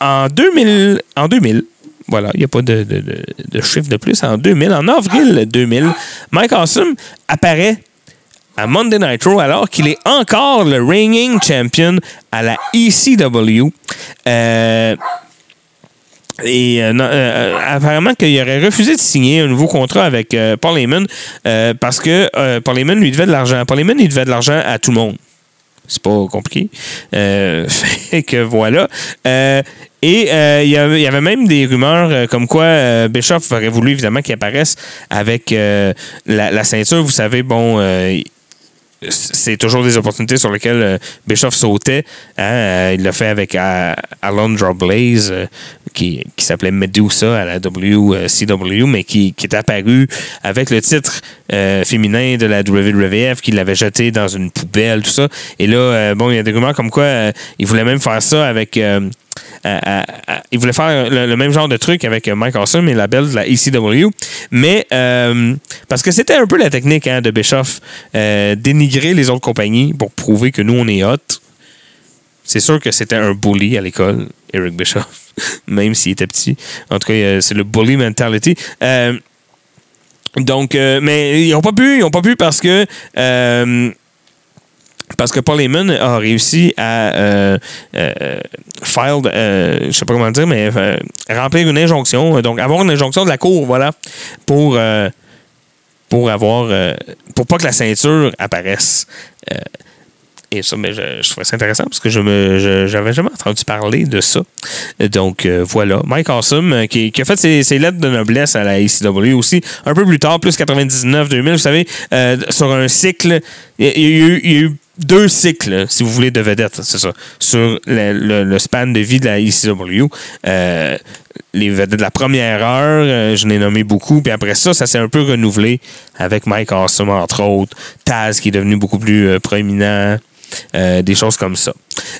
S1: en 2000, en 2000, voilà, il n'y a pas de, de, de- de chiffre de plus. En 2000, en avril 2000, Mike Awesome apparaît à Monday Night Raw alors qu'il est encore le reigning champion à la ECW. Euh, et euh, euh, apparemment qu'il aurait refusé de signer un nouveau contrat avec Paul Heyman parce que Paul Heyman lui devait de l'argent. Paul Heyman, il devait de l'argent à tout le monde. C'est pas compliqué. Fait que voilà. Et il y avait- même des rumeurs comme quoi euh, Bischoff aurait voulu évidemment qu'il apparaisse avec la, ceinture. Vous savez, bon, c'est toujours des opportunités sur lesquelles euh, Bischoff sautait. hein. Euh, il l'a fait avec euh, Alondra Blaze, qui, qui s'appelait Medusa à la WCW, mais qui, qui est apparu avec le titre euh, féminin de la WWF, qu'il l'avait jeté dans une poubelle, tout ça. Et là, euh, bon, il y a des rumeurs comme quoi euh, il voulait même faire ça avec. euh, il voulait faire le, même genre de truc avec euh, Mike Awesome et la belle de la ECW. Mais euh, parce que c'était un peu la technique hein, de Bischoff, euh, dénigrer les autres compagnies pour prouver que nous, on est hot. C'est sûr que c'était un bully à l'école, Eric Bischoff, même s'il était petit. En tout cas, c'est le bully mentality. Euh, donc, euh, mais ils n'ont pas pu, ils ont pas pu parce que euh, parce que Paul Heyman a réussi à je sais pas comment dire, mais remplir une injonction, donc avoir une injonction de la cour, voilà, pour pour avoir pour pas que la ceinture apparaisse. Et ça, mais je, je trouvais ça intéressant parce que je me j'avais jamais entendu parler de ça. Donc euh, voilà. Mike Awesome, euh, qui, a fait ses, lettres de noblesse à la ECW aussi, un peu plus tard, plus 99-2000, vous savez, euh, sur un cycle, il y, a eu, deux cycles, si vous voulez, de vedettes, c'est ça, sur le, le- span de vie de la. Euh, les vedettes de la première heure, je n'ai nommé beaucoup, puis après ça, ça s'est un peu renouvelé avec Mike Awesome, entre autres, Taz qui est devenu beaucoup plus proéminent. Euh, des choses comme ça.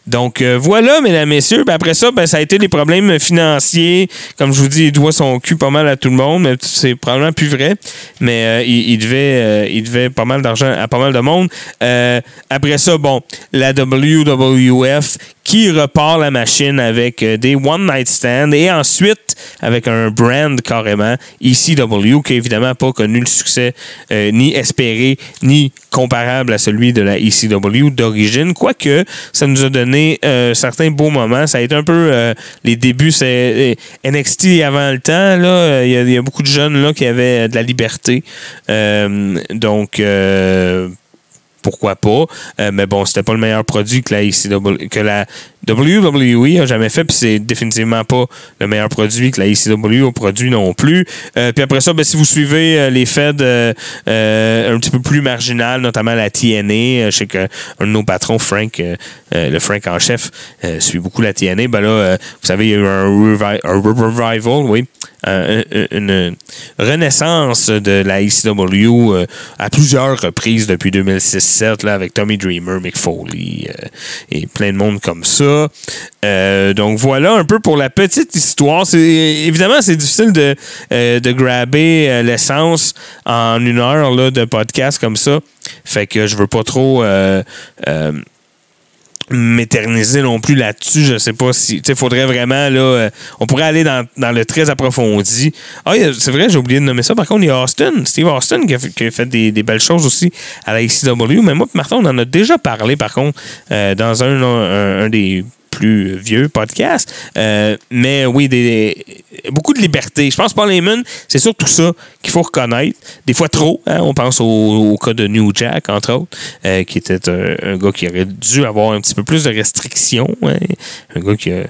S1: Donc euh, voilà, mesdames, messieurs. Ben, après ça, ben, ça a été des problèmes financiers. Comme je vous dis, il doit son cul pas mal à tout le monde, mais c'est probablement plus vrai. Mais euh, il, euh, il devait pas mal d'argent à pas mal de monde. Après ça, bon, la WWF qui repart la machine avec des One Night Stand et ensuite avec un brand carrément ECW qui évidemment pas connu le succès ni espéré ni comparable à celui de la ECW d'origine, quoique ça nous a donné euh, certains beaux moments. Ça a été un peu euh, les débuts, c'est euh, NXT avant le temps. là, Il y, a- beaucoup de jeunes là, qui avaient de la liberté. Donc pourquoi pas. Mais bon, c'était pas le meilleur produit que la, que la WWE a jamais fait, puis c'est définitivement pas le meilleur produit que la ECW a produit non plus. Euh, puis après ça, ben, si vous suivez euh, les feds euh, un petit peu plus marginales, notamment la TNA, je sais qu'un de nos patrons, Frank, le Frank en chef, suit beaucoup la TNA. Ben là, vous savez, il y a eu un, revi- un revival, oui, une, renaissance de la euh, à plusieurs reprises depuis 2006-7 là, avec Tommy Dreamer, Mick Foley et plein de monde comme ça. Euh, donc voilà un peu pour la petite histoire. Évidemment, c'est difficile de, euh, de grabber euh, l'essence en une heure là, de podcast comme ça. Fait que je veux pas trop. M'éterniser non plus là-dessus. Je sais pas si. Tu faudrait vraiment, là. euh, on pourrait aller dans, le très approfondi. Ah, c'est vrai, j'ai oublié de nommer ça. Par contre, il y a Austin, Steve Austin, qui a, fait- des, belles choses aussi à la ICW. Mais moi, Martin, on en a déjà parlé, par contre, euh, dans un des plus vieux podcasts. Euh, mais oui, des, beaucoup de liberté. Je pense Paul Heyman, c'est surtout ça qu'il faut reconnaître. Des fois trop. hein. On pense au, cas de New Jack, entre autres, euh, qui était un, un gars qui aurait dû avoir un petit peu plus de restrictions. hein. Un gars qui a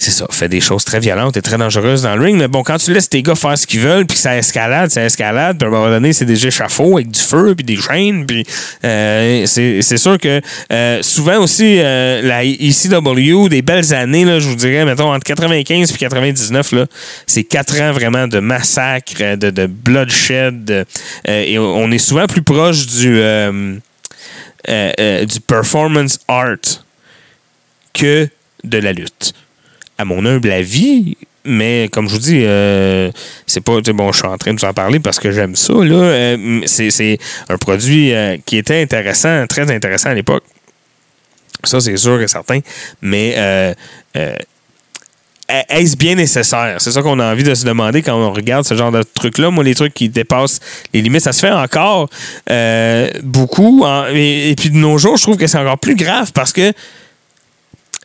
S1: c'est ça, fait des choses très violentes et très dangereuses dans le ring. Mais bon, quand tu laisses tes gars faire ce qu'ils veulent, puis ça escalade, ça escalade, puis à un moment donné, c'est des échafauds avec du feu, puis des chaînes, puis euh, c'est sûr que euh, souvent aussi, euh, la ECW, des belles années, là, je vous dirais, mettons, entre 95 et 99, là, c'est quatre ans vraiment de massacre, de, de bloodshed, et on est souvent plus proche du, du performance art que de la lutte à mon humble avis. Mais comme je vous dis, euh, c'est pas. Bon, je suis en train de vous en parler parce que j'aime ça. Là, Euh, c'est, un produit euh, qui était intéressant, très intéressant à l'époque. Ça, c'est sûr et certain. Mais est-ce bien nécessaire? C'est ça qu'on a envie de se demander quand on regarde ce genre de trucs-là. Moi, les trucs qui dépassent les limites, ça se fait encore beaucoup. Et puis de nos jours, je trouve que c'est encore plus grave parce que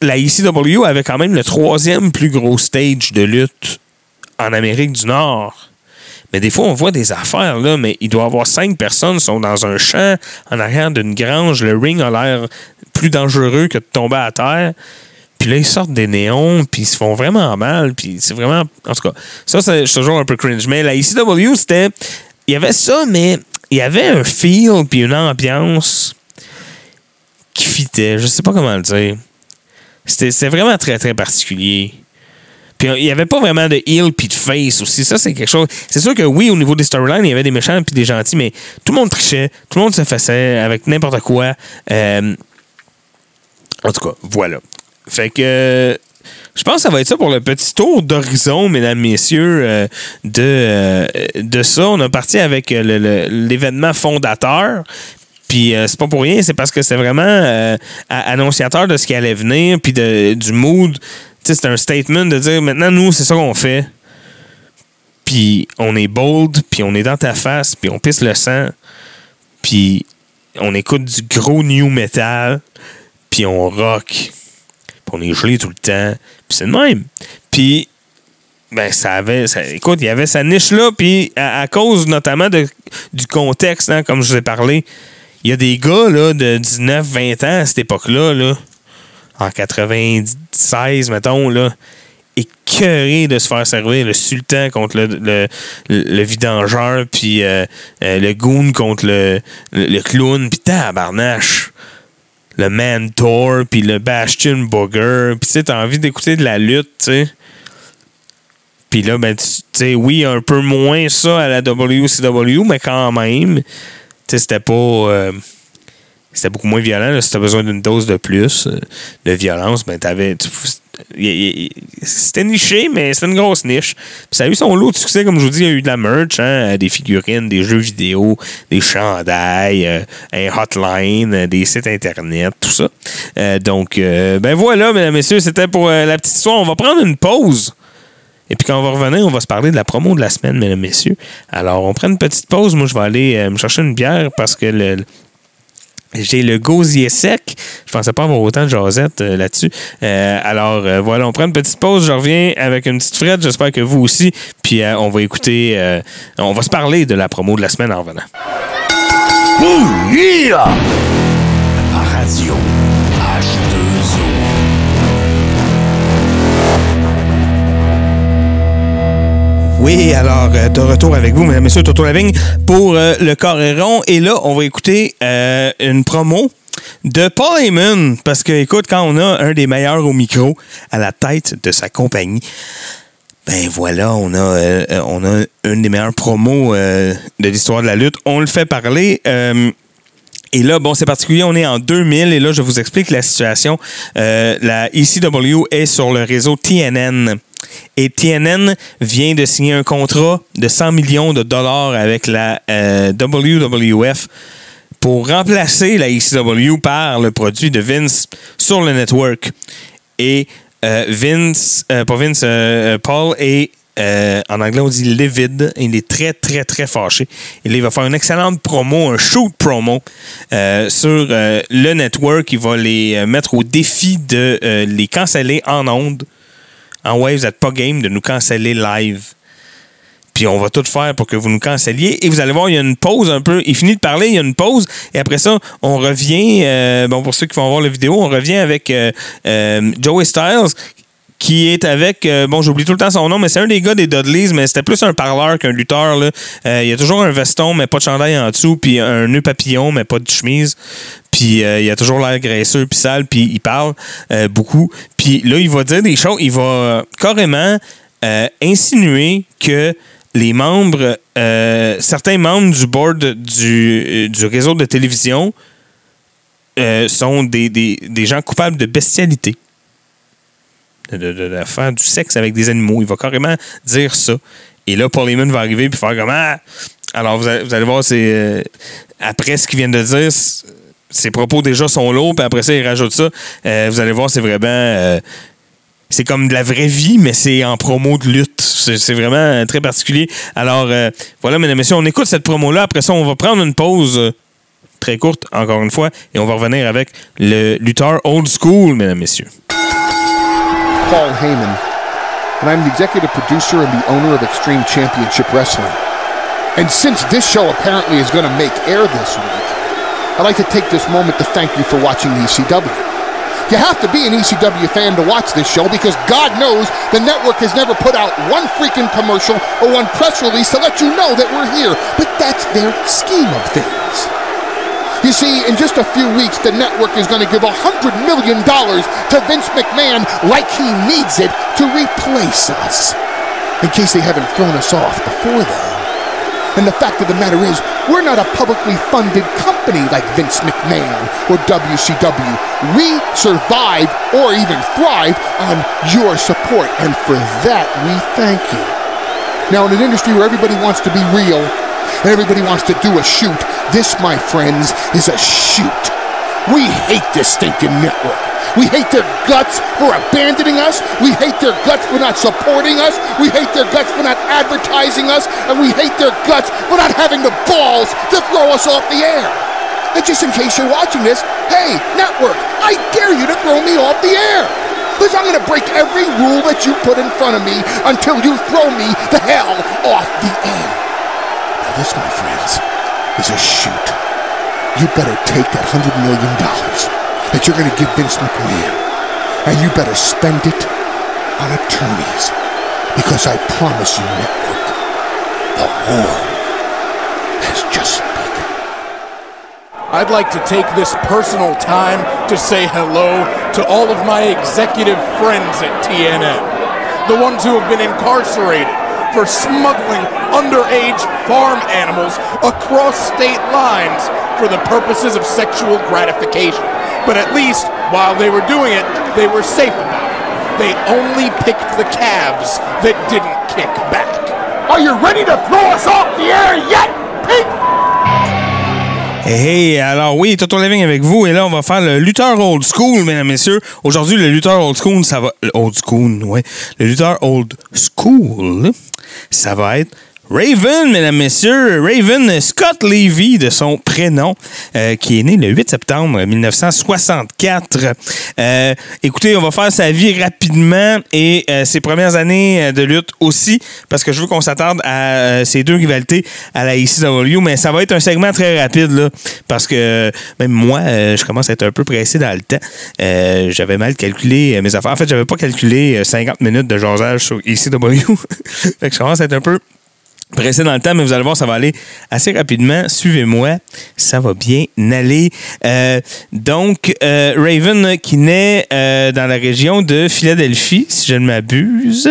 S1: la ECW avait quand même le troisième plus gros stage de lutte en Amérique du Nord. Mais des fois, on voit des affaires, là, mais il doit y avoir cinq personnes qui sont dans un champ en arrière d'une grange. Le ring a l'air plus dangereux que de tomber à terre. Puis là, ils sortent des néons, puis ils se font vraiment mal. Puis c'est vraiment. En tout cas, ça, c'est toujours un peu cringe. Mais la ECW, c'était. Il y avait ça, mais il y avait un feel, puis une ambiance qui fitait. Je sais pas comment le dire. C'était vraiment très, très particulier. Puis il n'y avait pas vraiment de heel puis de face aussi. Ça, c'est quelque chose. C'est sûr que oui, au niveau des storylines, il y avait des méchants puis des gentils, mais tout le monde trichait, tout le monde se faisait avec n'importe quoi. Euh, en tout cas, voilà. Fait que. je pense que ça va être ça pour le petit tour d'horizon, mesdames, messieurs, euh, de, euh, de ça. On a parti avec l'événement fondateur. Puis euh, c'est pas pour rien, c'est parce que c'est vraiment euh, annonciateur de ce qui allait venir, puis de, du mood. C'est un statement de dire maintenant, nous, c'est ça qu'on fait. Puis on est bold, puis on est dans ta face, puis on pisse le sang, puis on écoute du gros new metal, puis on rock, puis on est gelé tout le temps, puis c'est le même. Puis ben ça avait écoute il y avait sa niche là puis à, à cause notamment de, du contexte hein, comme je vous ai parlé il y a des gars là, de 19 20 ans à cette époque là en 96 mettons là écœurés de se faire servir le sultan contre le, le, le vidangeur puis euh, euh, le goon contre le, le, clown puis tabarnache. Le mentor puis le bastion booger puis tu t'as envie d'écouter de la lutte tu sais. Puis là, ben, tu sais, oui, un peu moins ça à la WCW, mais quand même, c'était pas. euh, c'était beaucoup moins violent. Si tu as besoin d'une dose de plus euh, de violence, ben, t'avais. C'était niché, mais c'était une grosse niche. Ça a eu son lot de succès, comme je vous dis, il y a eu de la merch, hein, des figurines, des jeux vidéo, des chandails, euh, un hotline, euh, des sites internet, tout ça. Euh, donc, euh, ben voilà, mesdames, messieurs, c'était pour euh, la petite histoire. On va prendre une pause. Et puis quand on va revenir, on va se parler de la promo de la semaine, mesdames, messieurs. Alors, on prend une petite pause. Moi, je vais aller euh, me chercher une bière parce que le, j'ai le gosier sec. Je pensais pas avoir autant de jasette euh, là-dessus. Euh, alors, voilà, on prend une petite pause. Je reviens avec une petite frette. J'espère que vous aussi. Puis, on va écouter... on va se parler de la promo de la semaine en revenant.
S3: Radio H2O.
S1: Oui, alors, euh, de retour avec vous, mesdames, messieurs, Toto Lavigne, pour euh, le Coréron. Et là, on va écouter euh, une promo de Paul Heyman. Parce que, écoute, quand on a un des meilleurs au micro à la tête de sa compagnie, ben voilà, on a, on a une des meilleures promos de l'histoire de la lutte. On le fait parler. et là, bon, c'est particulier, on est en 2000 et là, je vous explique la situation. La ECW est sur le réseau TNN. Et TNN vient de signer un contrat de 100 millions de dollars avec la euh, WWF pour remplacer la ECW par le produit de Vince sur le network. Et euh, Vince, euh, pas Vince, euh, Paul est, en anglais on dit livid, il est très très très fâché. Il va faire une excellente promo, un shoot promo sur le network. Il va les mettre au défi de les canceller en ondes. En ouais, vous n'êtes pas game de nous canceller live. Puis on va tout faire pour que vous nous cancelliez. Et vous allez voir, il y a une pause un peu. Il finit de parler, il y a une pause. Et après ça, on revient. euh, bon, pour ceux qui vont voir la vidéo, on revient avec euh, euh, Joey Styles qui est avec, euh, bon, j'oublie tout le temps son nom, mais c'est un des gars des Dudleys, mais c'était plus un parleur qu'un lutteur. là. Euh, il y a toujours un veston, mais pas de chandail en dessous, puis un nœud papillon, mais pas de chemise. Puis euh, il a toujours l'air graisseux, puis sale, puis il parle euh, beaucoup. Puis là, il va dire des choses, il va carrément insinuer que les membres, certains membres du board du, du réseau de télévision sont des, des- des gens coupables de bestialité. De, faire du sexe avec des animaux. Il va carrément dire ça. Et là, Paul Heyman va arriver puis faire comme Ah! Alors, vous allez, vous allez voir, c'est. euh, après ce qu'il vient de dire, ses propos déjà sont lourds, puis après ça, il rajoute ça. Euh, vous allez voir, c'est vraiment. euh, c'est comme de la vraie vie, mais c'est en promo de lutte. C'est vraiment très particulier. Alors, voilà, mesdames et messieurs, on écoute cette promo-là. Après ça, on va prendre une pause très courte, encore une fois, et on va revenir avec le lutteur old school, mesdames et messieurs.
S9: Paul Heyman, and I'm the executive producer and the owner of Extreme Championship Wrestling. And since this show apparently is going to make air this week, I'd like to take this moment to thank you for watching ECW. You have to be an ECW fan to watch this show because God knows the network has never put out one freaking commercial or one press release to let you know that we're here. But that's their scheme of things. You see, in just a few weeks, the network is going to give $100 million to Vince McMahon like he needs it to replace us. In case they haven't thrown us off before then. And the fact of the matter is, we're not a publicly funded company like Vince McMahon or WCW. We survive or even thrive on your support, and for that we thank you. Now, in an industry where everybody wants to be real everybody wants to do a shoot, this, my friends, is a shoot. We hate this stinking network. We hate their guts for abandoning us. We hate their guts for not supporting us. We hate their guts for not advertising us. And we hate their guts for not having the balls to throw us off the air. And just in case you're watching this, hey, network, I dare you to throw me off the air. Because I'm going to break every rule that you put in front of me until you throw me the hell off the air. This, my friends, is a shoot. You better take that $100 million that you're going to give Vince McMahon, and you better spend it on attorneys. Because I promise you, network, the Lord has just spoken.
S10: I'd like to take this personal time to say hello to all of my executive friends at TNN. The ones who have been incarcerated for smuggling underage farm animals across state lines for the purposes of sexual gratification. But at least, while they were doing it, they were safe about it. They only picked the calves that didn't kick back.
S7: Are you ready to throw us off the air yet, Pete?
S1: Hey, alors oui, Toto Living avec vous. Et là, on va faire le lutteur old school, mesdames et messieurs. Aujourd'hui, le lutteur old school, ça va. le Old school, ouais. Le lutteur old school, ça va être Raven, mesdames, messieurs. Raven Scott Levy, de son prénom, euh, qui est né le 8 septembre 1964. Euh, écoutez, on va faire sa vie rapidement et euh, ses premières années de lutte aussi, parce que je veux qu'on s'attarde à ces deux rivalités à la ECW, mais ça va être un segment très rapide, là, parce que même moi, je commence à être un peu pressé dans le temps. J'avais mal calculé mes affaires. En fait, j'avais pas calculé euh, 50 minutes de jasage sur ECW. fait que je commence à être un peu pressé dans le temps, mais vous allez voir, ça va aller assez rapidement. Suivez-moi, ça va bien aller. Euh, donc, euh, Raven qui naît euh, dans la région de Philadelphie, si je ne m'abuse.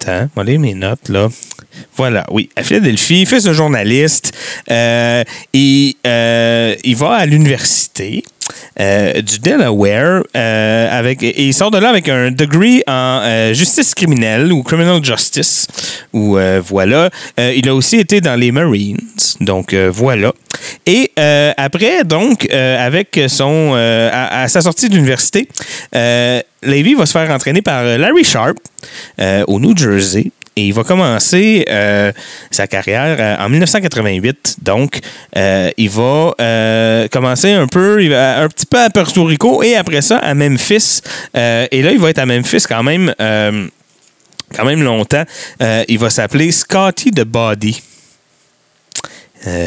S1: Attends, on mes notes là. Voilà, oui, à Philadelphie, fils de journaliste. Et, il va à l'université. Euh, du Delaware euh, avec et il sort de là avec un degree en euh, justice criminelle ou criminal justice. Ou voilà. Il a aussi été dans les Marines. Donc voilà. Et après donc avec son à, à sa sortie d'université Levy va se faire entraîner par Larry Sharp au New Jersey et il va commencer euh, sa carrière euh, en 1988. Donc, euh, il va commencer un peu, un petit peu à Puerto Rico et après ça à Memphis. Et là, il va être à Memphis quand même, longtemps. Il va s'appeler Scotty the Body.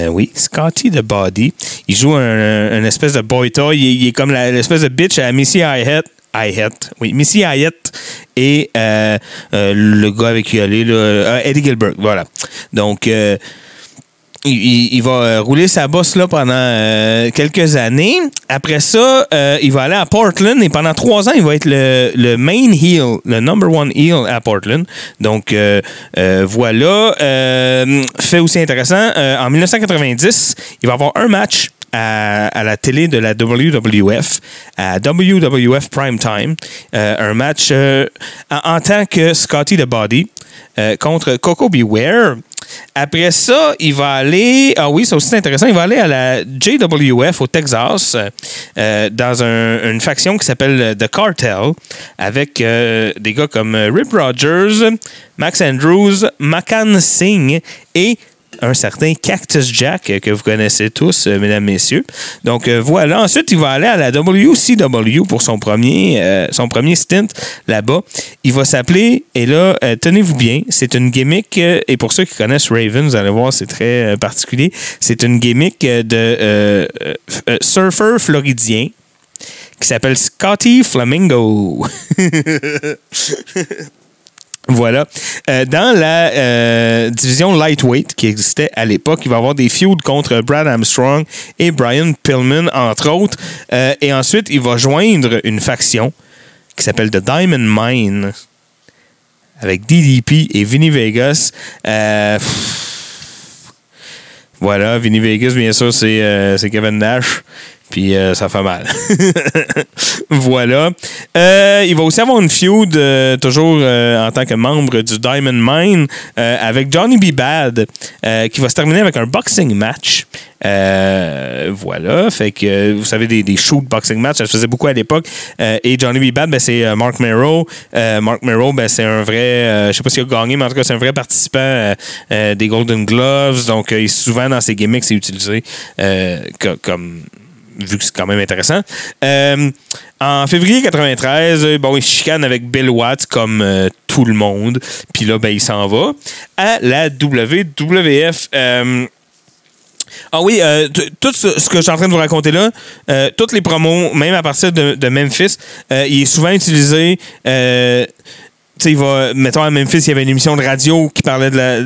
S1: Oui, Scotty the Body. Il joue un, espèce de boy toy. Il, est- comme l'espèce de bitch à Missy Hyatt. Hyatt. Oui, Missy Hyatt et euh, euh, le gars avec qui allait, là, euh, Eddie Gilbert. Voilà. Donc, il, va rouler sa bosse là pendant quelques années. Après ça, il va aller à Portland et pendant trois ans, il va être le, le main heel, le number one heel à Portland. Donc voilà. Fait aussi intéressant, en 1990, il va avoir un match à, la télé de la WWF, à WWF Primetime. Euh, un match euh, en, tant que Scotty the Body euh, contre Coco Beware. Après ça, il va aller. Ah oui, c'est aussi intéressant. Il va aller à la JWF au Texas dans un- une faction qui s'appelle The Cartel avec des gars comme Rip Rogers, Max Andrews, Makan Singh et un certain Cactus Jack euh, que vous connaissez tous, euh, mesdames, messieurs. Donc euh, voilà. Ensuite, il va aller à la WCW pour son premier, son premier stint là-bas. Il va s'appeler, et là, tenez-vous bien, c'est une gimmick, et pour ceux qui connaissent Raven, vous allez voir, c'est très particulier. C'est une gimmick de surfer floridien qui s'appelle Scotty Flamingo. Voilà. Euh, dans la euh, division lightweight qui existait à l'époque, il va y avoir des feuds contre Brad Armstrong et Brian Pillman, entre autres. Euh, et ensuite, il va joindre une faction qui s'appelle The Diamond Mine avec DDP et Vinny Vegas. Voilà, Vinny Vegas, bien sûr, c'est c'est Kevin Nash. Puis euh, ça fait mal. voilà. Euh, il va aussi avoir une feud, euh, toujours en tant que membre du Diamond Mine, avec Johnny B. Bad, qui va se terminer avec un boxing match. Voilà. Fait que, vous savez, des, des shoot boxing match, ça se faisait beaucoup à l'époque. Et Johnny B. Bad, ben, c'est Mark Merrow. Mark Merrow, ben, c'est un vrai, je sais pas s'il a gagné, mais en tout cas, c'est un vrai participant des Golden Gloves. Donc, souvent, dans ses gimmicks, c'est utilisé co- comme vu que c'est quand même intéressant. Euh, en février 93, euh, bon, il chicane avec Bill Watts comme euh, tout le monde. Puis là, ben, il s'en va à la WWF. Ah oui, euh, tout ce, que je suis en train de vous raconter là, toutes les promos, même à partir de, Memphis, il est souvent utilisé. tu sais, il va, mettons à Memphis, il y avait une émission de radio qui parlait de la.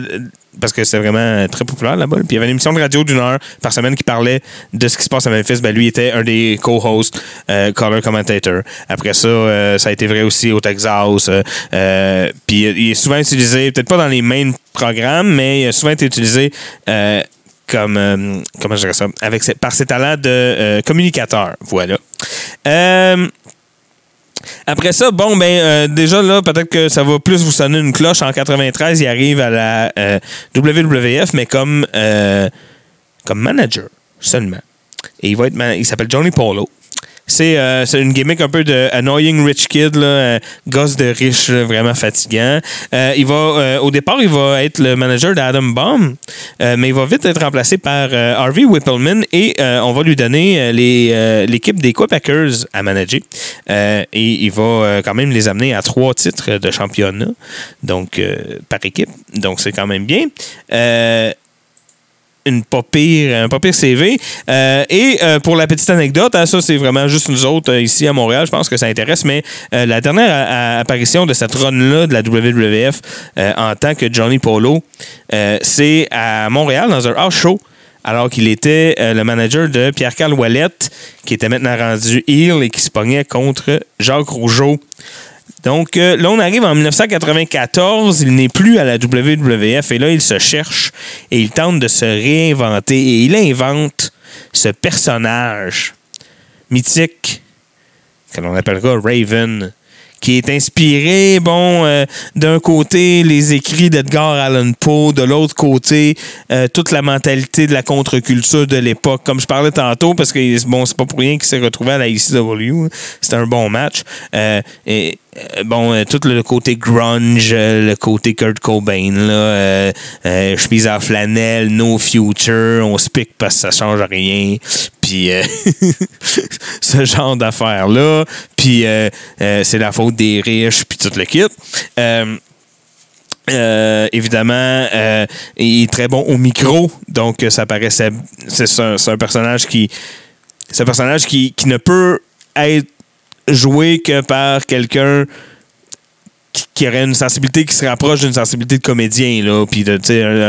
S1: Parce que c'est vraiment euh, très populaire là-bas. Puis il y avait une émission de radio d'une heure par semaine qui parlait de ce qui se passe à Memphis. Ben, lui était un des co-hosts, euh, color commentator. Après ça, euh, ça a été vrai aussi au Texas. euh, puis il est souvent utilisé, peut-être pas dans les main programmes, mais il a souvent été utilisé comme comment je dirais ça avec par ses talents de communicateur voilà après ça, bon, ben, euh, déjà là, peut-être que ça va plus vous sonner une cloche. En 93, il arrive à la euh, WWF, mais comme, euh, comme manager seulement. Et il va être, il s'appelle Johnny Polo. C'est euh, c'est une gimmick un peu de Annoying Rich Kid, euh, gosse de riche, vraiment fatigant. Euh, il va, au départ, il va être le manager d'Adam euh, mais il va vite être remplacé par Harvey Whippleman et on va lui donner l'équipe des Quebecers à manager. Et il va quand même les amener à trois titres de championnat, donc par équipe. Donc c'est quand même bien. Une pas un pas CV. Euh, et euh, pour la petite anecdote, hein, ça c'est vraiment juste nous autres euh, ici à Montréal, je pense que ça intéresse, mais la dernière apparition de cette run-là de la WWF en tant que Johnny Polo, c'est à Montréal dans un house show. Alors qu'il était le manager de Pierre-Carl Ouellette, qui était maintenant rendu heel et qui se pognait contre Jacques Rougeau. Donc euh, là, on arrive en 1994, il n'est plus à la WWF et là, il se cherche et il tente de se réinventer et il invente ce personnage mythique que l'on appellera Raven, qui est inspiré, bon, euh, d'un côté, les écrits d'Edgar Allan Poe, de l'autre côté, euh, toute la mentalité de la contre-culture de l'époque. Comme je parlais tantôt, parce que, bon, c'est pas pour rien qu'il s'est retrouvé à la ECW. C'était un bon match. Euh, et, euh, bon, euh, tout le côté grunge, euh, le côté Kurt Cobain, là, euh, euh, chemise en flanelle, no future, on se pique parce que ça change rien. Puis euh, ce genre d'affaires-là. Puis euh, euh, c'est la faute des riches, puis tout le kit. Évidemment, il est très bon au micro, donc ça paraissait. C'est un, un personnage qui. C'est un personnage qui, qui ne peut être joué que par quelqu'un qui, qui aurait une sensibilité qui se rapproche d'une sensibilité de comédien, là, puis de,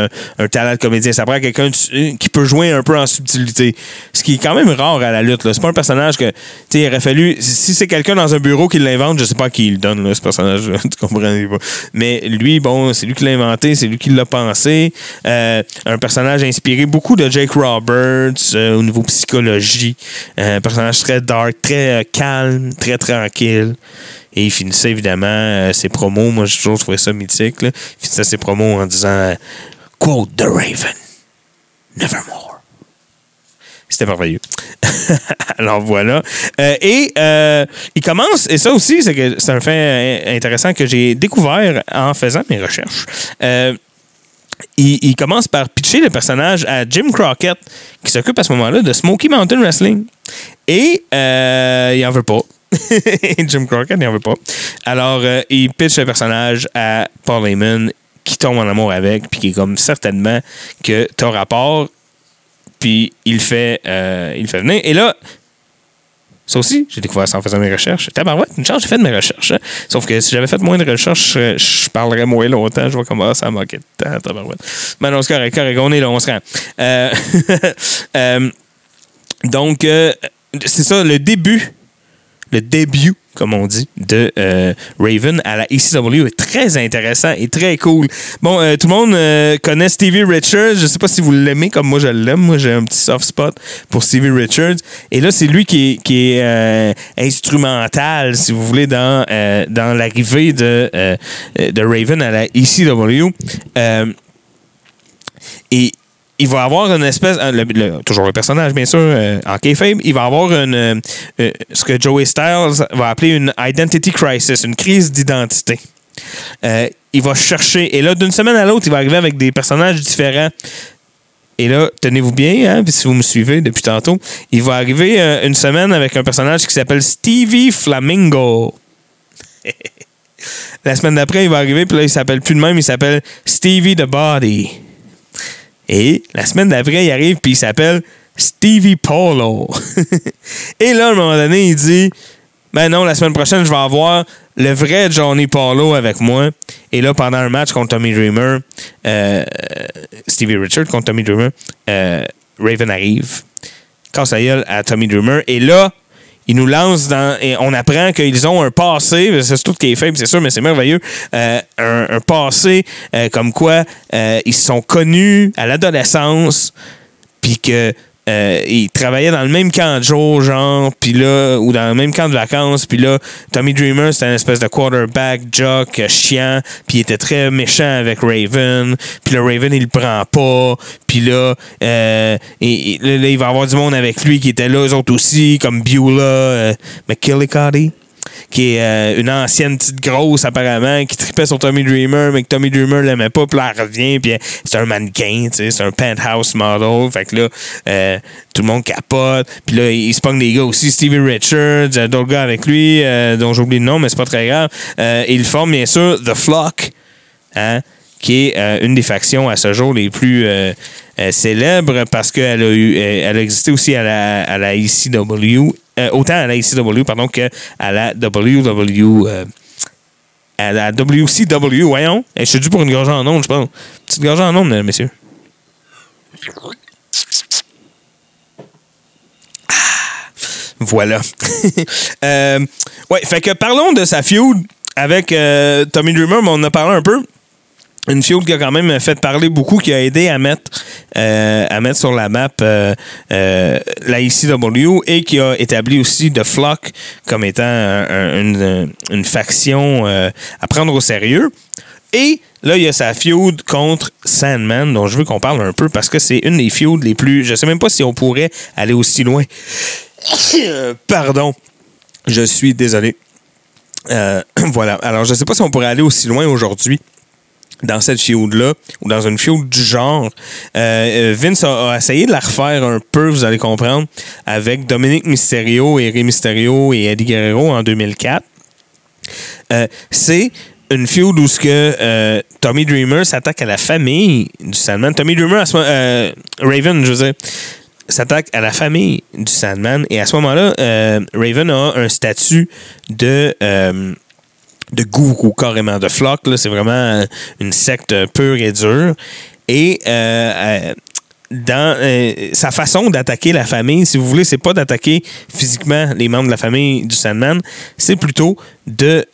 S1: un, un talent de comédien. Ça prend quelqu'un de- qui peut jouer un peu en subtilité. Ce qui est quand même rare à la lutte. là. C'est pas un personnage que, tu sais, il aurait fallu. Si c'est quelqu'un dans un bureau qui l'invente, je sais pas à qui il donne, là, ce personnage. tu comprends pas. Mais lui, bon, c'est lui qui l'a inventé, c'est lui qui l'a pensé. Euh, un personnage inspiré beaucoup de Jake Roberts euh, au niveau psychologie. Euh, un personnage très dark, très euh, calme, très tranquille. Et il finissait évidemment euh, ses promos. Moi, j'ai toujours trouvé ça mythique. Là. Il finissait ses promos en disant quote the Raven. Nevermore. C'était merveilleux. Alors voilà. Euh, et euh, il commence, et ça aussi, c'est un fait euh, intéressant que j'ai découvert en faisant mes recherches. Il, il commence par pitcher le personnage à Jim Crockett, qui s'occupe à ce moment-là de Smoky Mountain Wrestling. Et il en veut pas. Jim Crockett, il en veut pas. Alors, euh, il pitch le personnage à Paul Heyman, qui tombe en amour avec, puis qui est comme certainement que t'as rapport, puis il fait, euh, il fait venir. Et là, ça aussi, j'ai découvert ça en faisant mes recherches. Tabarouette, une chance, j'ai fait de mes recherches. hein. Sauf que si j'avais fait moins de recherches, je, je parlerais moins longtemps. Je vois comment ça m'a manqué de temps, tabarouette. Mais non, c'est correct. On est là, on se rend. Euh, euh, donc, euh, c'est ça, le début, le début, comme on dit, de euh, Raven à la ECW est très intéressant et très cool. Bon, euh, tout le monde euh, connaît Stevie Richards. Je sais pas si vous l'aimez comme moi je l'aime. Moi, j'ai un petit soft spot pour Stevie Richards. Et là, c'est lui qui est, qui est instrumental, si vous voulez, dans, dans l'arrivée de, de Raven à la ECW. Et il va avoir une espèce, euh, toujours le personnage bien sûr, euh, en kayfabe, il va avoir euh, ce que Joey Styles va appeler une identity crisis, une crise d'identité. Il va chercher, et là, d'une semaine à l'autre, il va arriver avec des personnages différents. Et là, tenez-vous bien, hein, si vous me suivez depuis tantôt, il va arriver une semaine avec un personnage qui s'appelle Stevie Flamingo. La semaine d'après, il va arriver, puis là, il s'appelle plus de même, il s'appelle Stevie the Body. Et la semaine d'après, il arrive, puis il s'appelle Stevie Polo. Et là, à un moment donné, il dit Ben non, la semaine prochaine, je vais avoir le vrai Johnny Polo avec moi. Et là, pendant un match contre Tommy Dreamer, euh, Stevie Richard contre Tommy Dreamer, euh, Raven arrive, casse la gueule à Tommy Dreamer. Et là, il nous lance dans. Et on apprend qu'ils ont un passé, c'est tout qui est faible, c'est sûr, mais c'est merveilleux. euh, un, un passé euh, comme quoi euh, ils se sont connus à l'adolescence, puis que. Euh, ils travaillaient dans le même camp de jour, genre, puis là, ou dans le même camp de vacances, puis là, Tommy Dreamer, c'était une espèce de quarterback, jock, chiant, puis il était très méchant avec Raven, puis là, Raven, il le prend pas, puis là, euh, et, là, il va avoir du monde avec lui qui était là, eux autres aussi, comme Beulah, euh, McKillicuddy, qui est euh, une ancienne petite grosse apparemment, qui tripait sur Tommy Dreamer, mais que Tommy Dreamer l'aimait pas, puis là, elle revient, puis euh, c'est un mannequin, c'est un penthouse model, fait que là, euh, tout le monde capote, puis là, il se pogne des gars aussi, Stevie Richards, d'autres gars avec lui, euh, dont j'oublie le nom, mais c'est pas très grave, et il forme bien sûr The Flock, hein, qui est une des factions à ce jour les plus célèbres parce qu'elle a eu elle a existé aussi à la, à la ECW, euh, autant à la ECW pardon que à la WW euh, à la WCW, voyons. Eh, je suis dû pour une gorgée en ondes, je pense. Petite gorgée en ondes, mesdames, messieurs. Ah, Voilà. Euh, ouais, fait que parlons de sa feud avec euh, Tommy Dreamer, mais on en a parlé un peu. Une feud qui a quand même fait parler beaucoup, qui a aidé à mettre, euh, à mettre sur la map euh, euh, la ECW et qui a établi aussi The Flock comme étant un- un- une, une faction euh, à prendre au sérieux. Et là, il y a sa feud contre Sandman, dont je veux qu'on parle un peu parce que c'est une des feuds les plus. Je sais même pas si on pourrait aller aussi loin. Pardon. Je suis désolé. Voilà. Alors, je sais pas si on pourrait aller aussi loin aujourd'hui dans cette feud-là, ou dans une feud du genre. Euh, euh, Vince a, essayé de la refaire un peu, vous allez comprendre, avec Dominique Mysterio et Rey Mysterio et Eddie Guerrero en 2004. Euh, c'est une feud où ce que Tommy Dreamer s'attaque à la famille du Sandman. Tommy Dreamer, à ce moment- Raven, je veux dire, s'attaque à la famille du Sandman. Et à ce moment-là, Raven a un statut de, de gourou, carrément, de flock. C'est vraiment une secte pure et dure. Et euh, euh, dans euh, sa façon d'attaquer la famille, si vous voulez, c'est pas d'attaquer physiquement les membres de la famille du Sandman, c'est plutôt de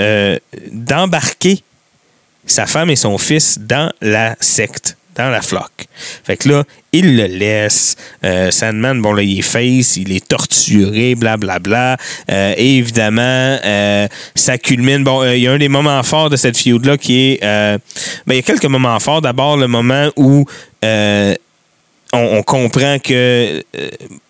S1: d'embarquer sa femme et son fils dans la secte dans la flock. Fait que là, il le laisse. Euh, Sandman, bon, là, il est face, il est torturé, blablabla. Euh, et évidemment, euh, ça culmine. Bon, il y a un des moments forts de cette feud-là qui est. ben, il y a quelques moments forts. D'abord, le moment où. on, comprend que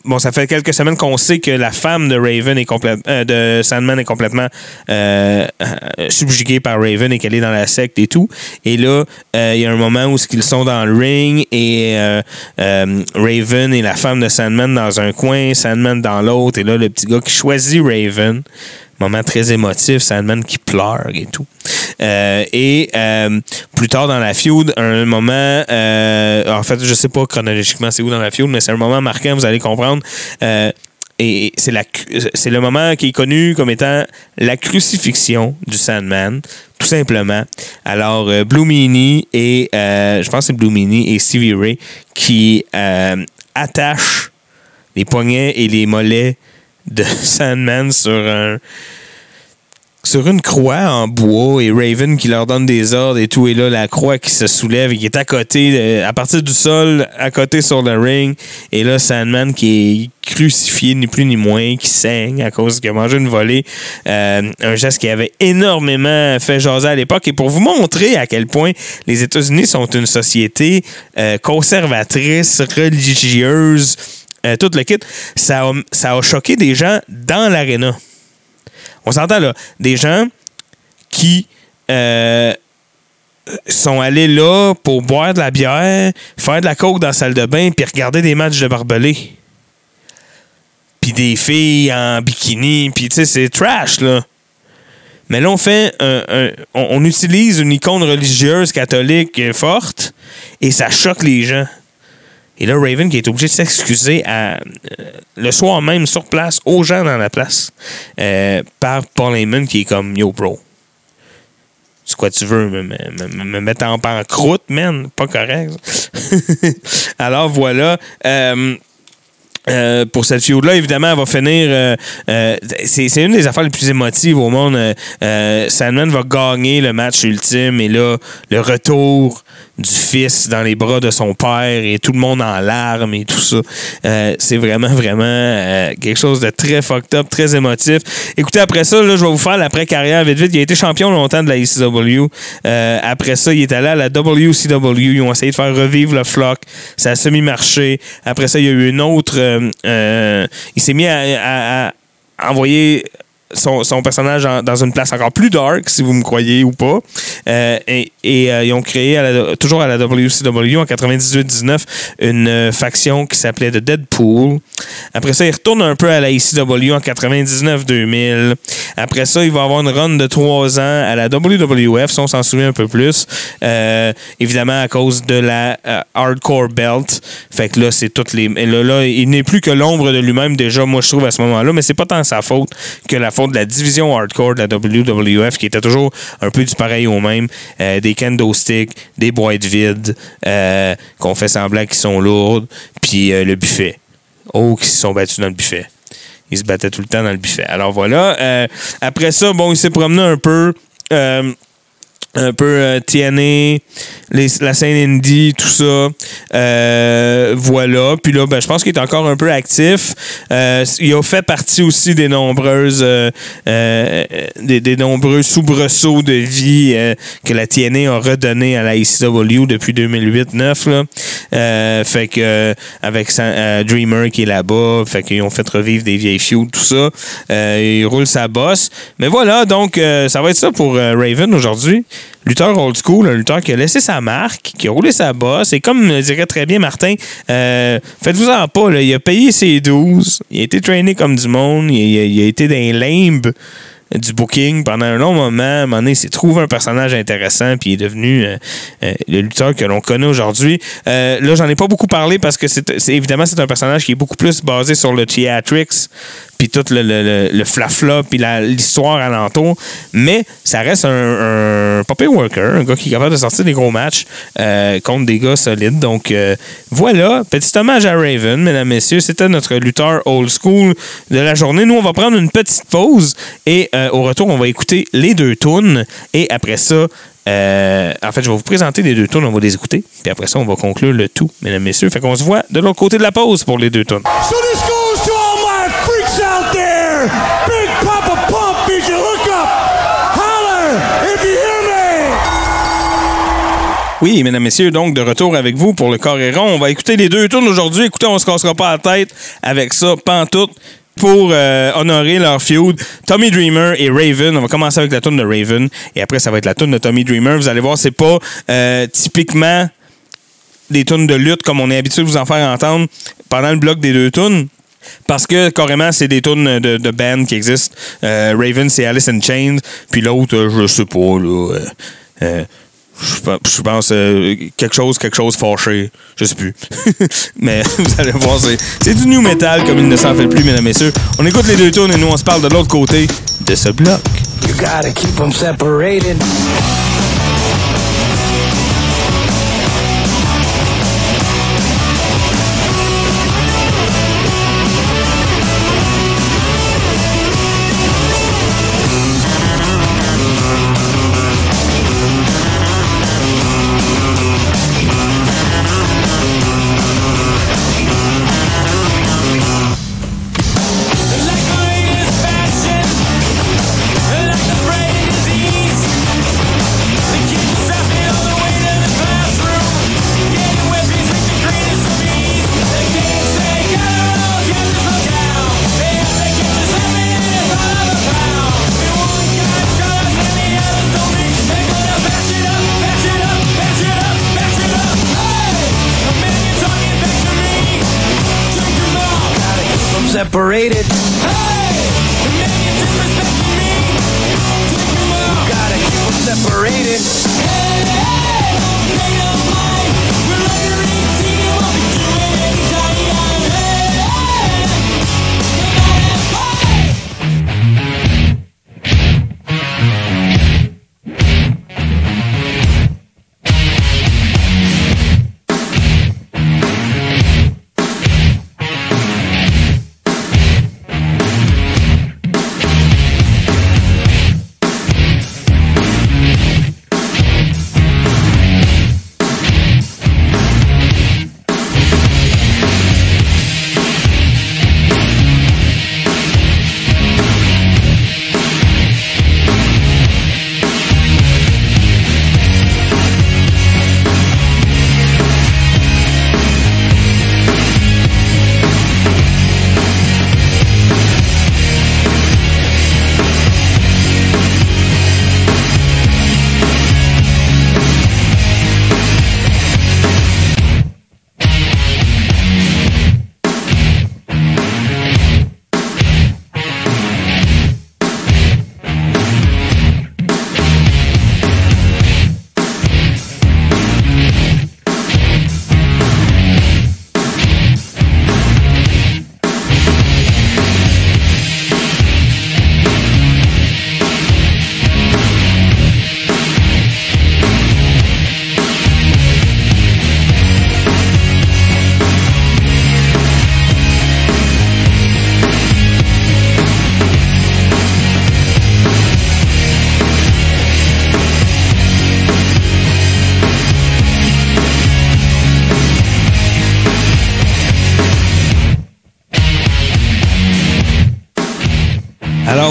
S1: bon ça fait quelques semaines qu'on sait que la femme de Raven est complètement de Sandman est complètement euh, euh, subjuguée par Raven et qu'elle est dans la secte et tout. Et là euh, il y a un moment où ils sont dans le ring et euh, euh, Raven et la femme de Sandman dans un coin Sandman dans l'autre. Et là le petit gars qui choisit Raven moment très émotif Sandman qui pleure et tout. Euh, et euh, plus tard dans la feud, un moment, euh, en fait, je sais pas chronologiquement c'est où dans la feud, mais c'est un moment marquant, vous allez comprendre. Euh, et c'est le moment qui est connu comme étant la crucifixion du Sandman, tout simplement. Alors, euh, et euh, je pense que c'est et Stevie Ray qui euh, attachent les poignets et les mollets de Sandman sur un sur une croix en bois et Raven qui leur donne des ordres et tout. Et là, la croix qui se soulève et qui est à côté, à partir du sol, à côté sur le ring. Et là, Sandman qui est crucifié, ni plus ni moins, qui saigne à cause qu'il a mangé une volée. Euh, un geste qui avait énormément fait jaser à l'époque. Et pour vous montrer à quel point les États-Unis sont une société euh, conservatrice, religieuse, euh, tout le kit, ça a, ça a choqué des gens dans l'aréna. On s'entend là, des gens qui euh, sont allés là pour boire de la bière, faire de la coke dans la salle de bain, puis regarder des matchs de barbelés. Puis des filles en bikini, puis tu sais, c'est trash, là. Mais là, on utilise une icône religieuse catholique euh, forte et ça choque les gens. Et là, Raven qui est obligé de s'excuser euh, le soir même sur place, aux gens dans la place, euh, par Paul Heyman qui est comme Yo, bro. C'est quoi tu veux, me, me, me- me mettre en pancroute, man? Pas correct. Alors voilà. Euh, pour cette feud-là, évidemment, elle va finir. c'est une des affaires les plus émotives au monde. Sandman va gagner le match ultime et là, le retour du fils dans les bras de son père et tout le monde en larmes et tout ça. Euh, c'est vraiment, vraiment euh, quelque chose de très fucked up, très émotif. Écoutez, après ça, là, je vais vous faire l'après-carrière vite vite. Il a été champion longtemps de la ECW. Euh, après ça, il est allé à la WCW. Ils ont essayé de faire revivre le flock. Ça a semi-marché. Après ça, il y a eu une autre. euh, il s'est mis à envoyer son, son personnage dans une place encore plus dark, si vous me croyez ou pas. Euh, et euh, ils ont créé, toujours à la WCW en 98-19, une euh, faction qui s'appelait The Deadpool. Après ça, il retourne un peu à la ECW en 99-2000. Après ça, il va avoir une run de trois ans à la WWF, si on s'en souvient un peu plus. Évidemment, à cause de la Hardcore Belt. Fait que là, c'est toutes les. Là, là, il n'est plus que l'ombre de lui-même, déjà, moi, je trouve, à ce moment-là. Mais c'est pas tant sa faute que la de la division Hardcore de la WWF, qui était toujours un peu du pareil au même. Euh, des kendo sticks, des boîtes vides, euh, qu'on fait semblant qu'ils sont lourdes, puis euh, le buffet. Oh, qui se sont battus dans le buffet. Ils se battaient tout le temps dans le buffet. Alors voilà. Euh, après ça, bon, il s'est promené un peu. Un peu euh, TNA, la scène indie, tout ça. Euh, voilà. Puis là, ben, je pense qu'il est encore un peu actif. Euh, il a fait partie aussi des nombreuses euh, euh, des, des nombreux soubresauts de vie euh, que la TNA a redonné à la ECW depuis 2008-9. là. Euh, fait que avec sa- Dreamer qui est là-bas, fait qu'ils ont fait revivre des vieilles feuds, tout ça. Il roule sa bosse. Mais voilà, donc ça va être ça pour Raven aujourd'hui. Lutteur old school, un lutteur qui a laissé sa marque, qui a roulé sa bosse. Et comme le dirait très bien Martin, euh, faites-vous-en pas, il a payé ses 12, il a été traîné comme du monde, il, a- été dans limbes du booking pendant un long moment. À un moment donné, il s'est trouvé un personnage intéressant, puis il est devenu euh, euh, le lutteur que l'on connaît aujourd'hui. Là, j'en ai pas beaucoup parlé parce que c'est évidemment c'est un personnage qui est beaucoup plus basé sur le theatrics, puis tout le, le, le, flafla, puis l'histoire alentour. Mais ça reste un, un pire worker, un gars qui est capable de sortir des gros matchs euh, contre des gars solides. Donc euh, voilà, petit hommage à Raven, mesdames, messieurs. C'était notre lutteur old school de la journée. Nous, on va prendre une petite pause et euh, au retour, on va écouter les deux tunes. Et après ça, en fait, je vais vous présenter les deux tunes, on va les écouter. Puis après ça, on va conclure le tout, mesdames, messieurs. Fait qu'on se voit de l'autre côté de la pause pour les deux tunes. Oui, mesdames, messieurs, donc de retour avec vous pour le Carré rond. On va écouter les deux tunes aujourd'hui. Écoutez, on se cassera pas la tête avec ça, pantoute. Pour euh, honorer leur feud, Tommy Dreamer et Raven. On va commencer avec la tune de Raven. Et après, ça va être la tune de Tommy Dreamer. Vous allez voir, c'est pas euh, typiquement des tunes de lutte comme on est habitué de vous en faire entendre pendant le bloc des deux tunes. Parce que carrément, c'est des tunes de, de qui existent. Euh, Raven, c'est Alice in Chains. Puis l'autre, je sais pas, là. Je pense- euh, quelque chose, quelque chose fâché. Je sais plus. Mais vous allez voir, c'est, du new metal comme il ne s'en fait plus, mesdames et messieurs. On écoute les deux tunes et nous, on se parle de l'autre côté de ce bloc.
S7: You gotta keep them. Separated.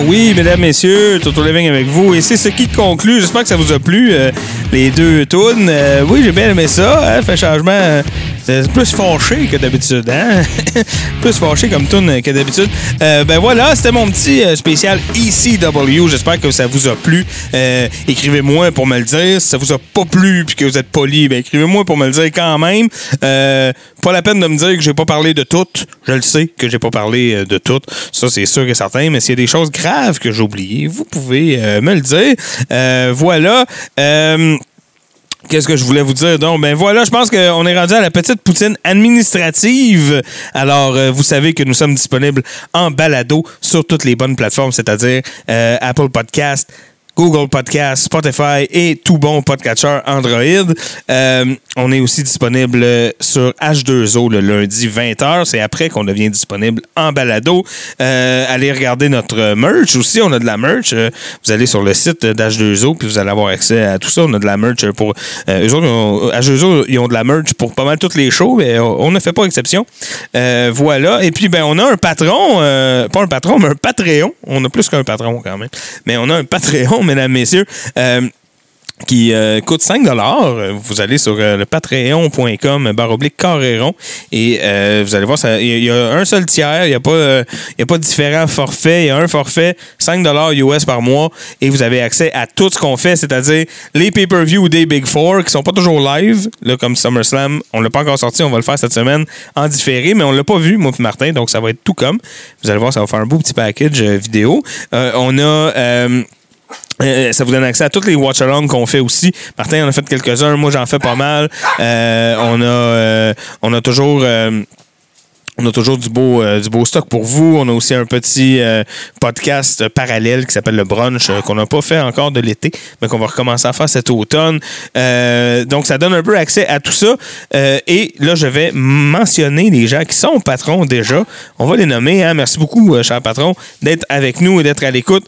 S1: Oui, mesdames, messieurs, Toto Living avec vous. Et c'est ce qui conclut. J'espère que ça vous a plu, euh, les deux tunes. Euh, oui, j'ai bien aimé ça. Hein, fait changement. C'est plus fâché que d'habitude, hein? plus fâché comme tune que d'habitude. Euh, ben voilà, c'était mon petit euh, spécial ECW. J'espère que ça vous a plu. Euh, écrivez-moi pour me le dire. Si ça vous a pas plu puis que vous êtes poli, ben écrivez-moi pour me le dire quand même. Euh, pas la peine de me dire que j'ai pas parlé de tout. Je le sais que j'ai pas parlé euh, de tout. Ça, c'est sûr et certain. Mais s'il y a des choses graves que j'ai oubliées, vous pouvez me le dire. Voilà. Qu'est-ce que je voulais vous dire? Donc, ben voilà, je pense qu'on est rendu à la petite poutine administrative. Alors, euh, vous savez que nous sommes disponibles en balado sur toutes les bonnes plateformes, c'est-à-dire euh, Apple Podcast, Google Podcast, Spotify et tout bon podcatcher Android. Euh, on est aussi disponible sur H2O le lundi 20h. C'est après qu'on devient disponible en balado. Euh, allez regarder notre merch aussi. On a de la merch. Euh, vous allez sur le site d'H2O puis vous allez avoir accès à tout ça. On a de la merch pour... Eux autres, ils ont- H2O, ils ont de la merch pour pas mal toutes les shows. Mais on ne fait pas exception. Voilà. Et puis, ben, on a un patron. pas un patron, mais un Patreon. On a plus qu'un patron quand même. Mais on a un Patreon, mesdames, messieurs. Euh, qui euh, coûte 5 Vous allez sur euh, le patreon.com barre oblique carréron et euh, vous allez voir, il y, a- un seul tiers, il n'y a, pas, a pas différents forfaits. Il y a un forfait, 5 US par mois et vous avez accès à tout ce qu'on fait, c'est-à-dire les pay-per-view des Big Four qui sont pas toujours live, là, comme SummerSlam. On l'a pas encore sorti, on va le faire cette semaine en différé, mais on l'a pas vu, moi Martin, donc ça va être tout comme. Vous allez voir, ça va faire un beau petit package vidéo. On a... euh, ça vous donne accès à tous les watch-alongs qu'on fait aussi. Martin en a fait quelques-uns. Moi, j'en fais pas mal. Euh, on, a, euh, on a toujours. euh, on a toujours du beau, euh, du beau stock pour vous. On a aussi un petit podcast parallèle qui s'appelle le Brunch, qu'on n'a pas fait encore de l'été, mais qu'on va recommencer à faire cet automne. Donc, ça donne un peu accès à tout ça. Et là, je vais mentionner les gens qui sont patrons déjà. On va les nommer. hein. Merci beaucoup, cher patron, d'être avec nous et d'être à l'écoute.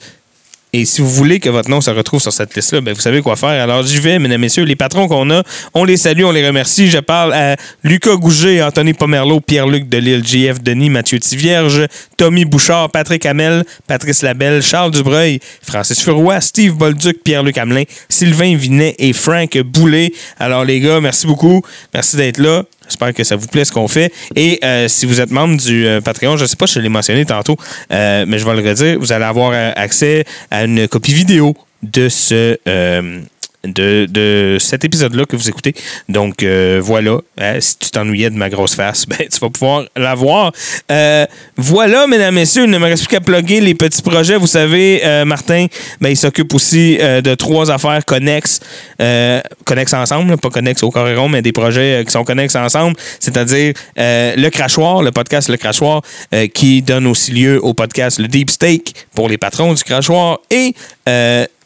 S1: Et si vous voulez que votre nom se retrouve sur cette liste-là, ben vous savez quoi faire. Alors j'y vais, mesdames, messieurs, les patrons qu'on a, on les salue, on les remercie. Je parle à Lucas Gouget, Anthony Pomerleau, Pierre-Luc Delille, JF Denis, Mathieu Tivierge, Tommy Bouchard, Patrick Hamel, Patrice Labelle, Charles Dubreuil, Francis Furoy, Steve Bolduc, Pierre-Luc Hamelin, Sylvain Vinet et Frank Boulet. Alors les gars, merci beaucoup. Merci d'être là. J'espère que ça vous plaît ce qu'on fait. Et euh, si vous êtes membre du euh, Patreon, je ne sais pas si je l'ai mentionné tantôt, euh, mais je vais le redire, vous allez avoir accès à une copie vidéo de ce. De, de cet épisode-là que vous écoutez. Donc euh, voilà, Hein, si tu t'ennuyais de ma grosse face, ben, tu vas pouvoir la voir. Euh, voilà, mesdames, messieurs, il ne me reste plus qu'à plugger les petits projets. Vous savez, euh, Martin, ben, il s'occupe aussi de trois affaires connexes, connexes ensemble, pas connexes au Coréron, mais des projets qui sont connexes ensemble, c'est-à-dire le Crachoir, le podcast Le Crachoir, qui donne aussi lieu au podcast Le Deep Steak pour les patrons du Crachoir et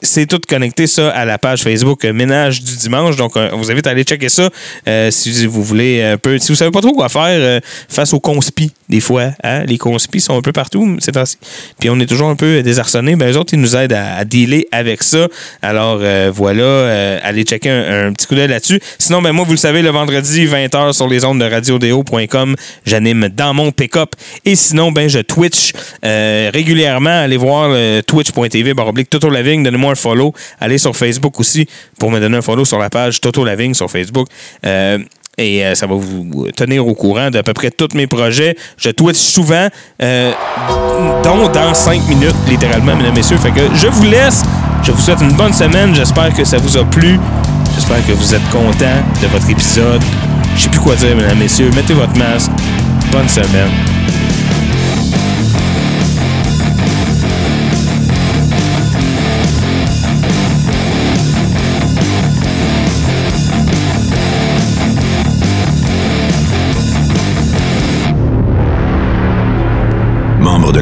S1: c'est tout connecté ça à la page Facebook euh, Ménage du dimanche. Donc, euh, on vous invite à aller checker ça euh, si vous voulez un peu. Si vous savez pas trop quoi faire face aux conspis, des fois. hein. Les conspis sont un peu partout ces temps-ci. Puis on est toujours un peu désarçonnés. Ben, eux autres, ils nous aident à, dealer avec ça. Alors, voilà, allez checker un, petit coup d'œil là-dessus. Sinon, ben, moi, vous le savez, le vendredi, 20h sur les ondes de radiodéo.com, j'anime dans mon pick-up. Et sinon, ben, je Twitch régulièrement. Allez voir twitch.tv, baroblique Toto Lavigne. Donnez-moi follow. Allez sur Facebook aussi pour me donner un follow sur la page Toto Lavigne sur Facebook. Euh, et euh, ça va vous tenir au courant d'à peu près tous mes projets. Je twitch souvent, euh, dont dans 5 minutes, littéralement, mesdames et messieurs. Fait que je vous laisse. Je vous souhaite une bonne semaine. J'espère que ça vous a plu. J'espère que vous êtes contents de votre épisode. Je sais plus quoi dire, mesdames et messieurs. Mettez votre masque. Bonne semaine.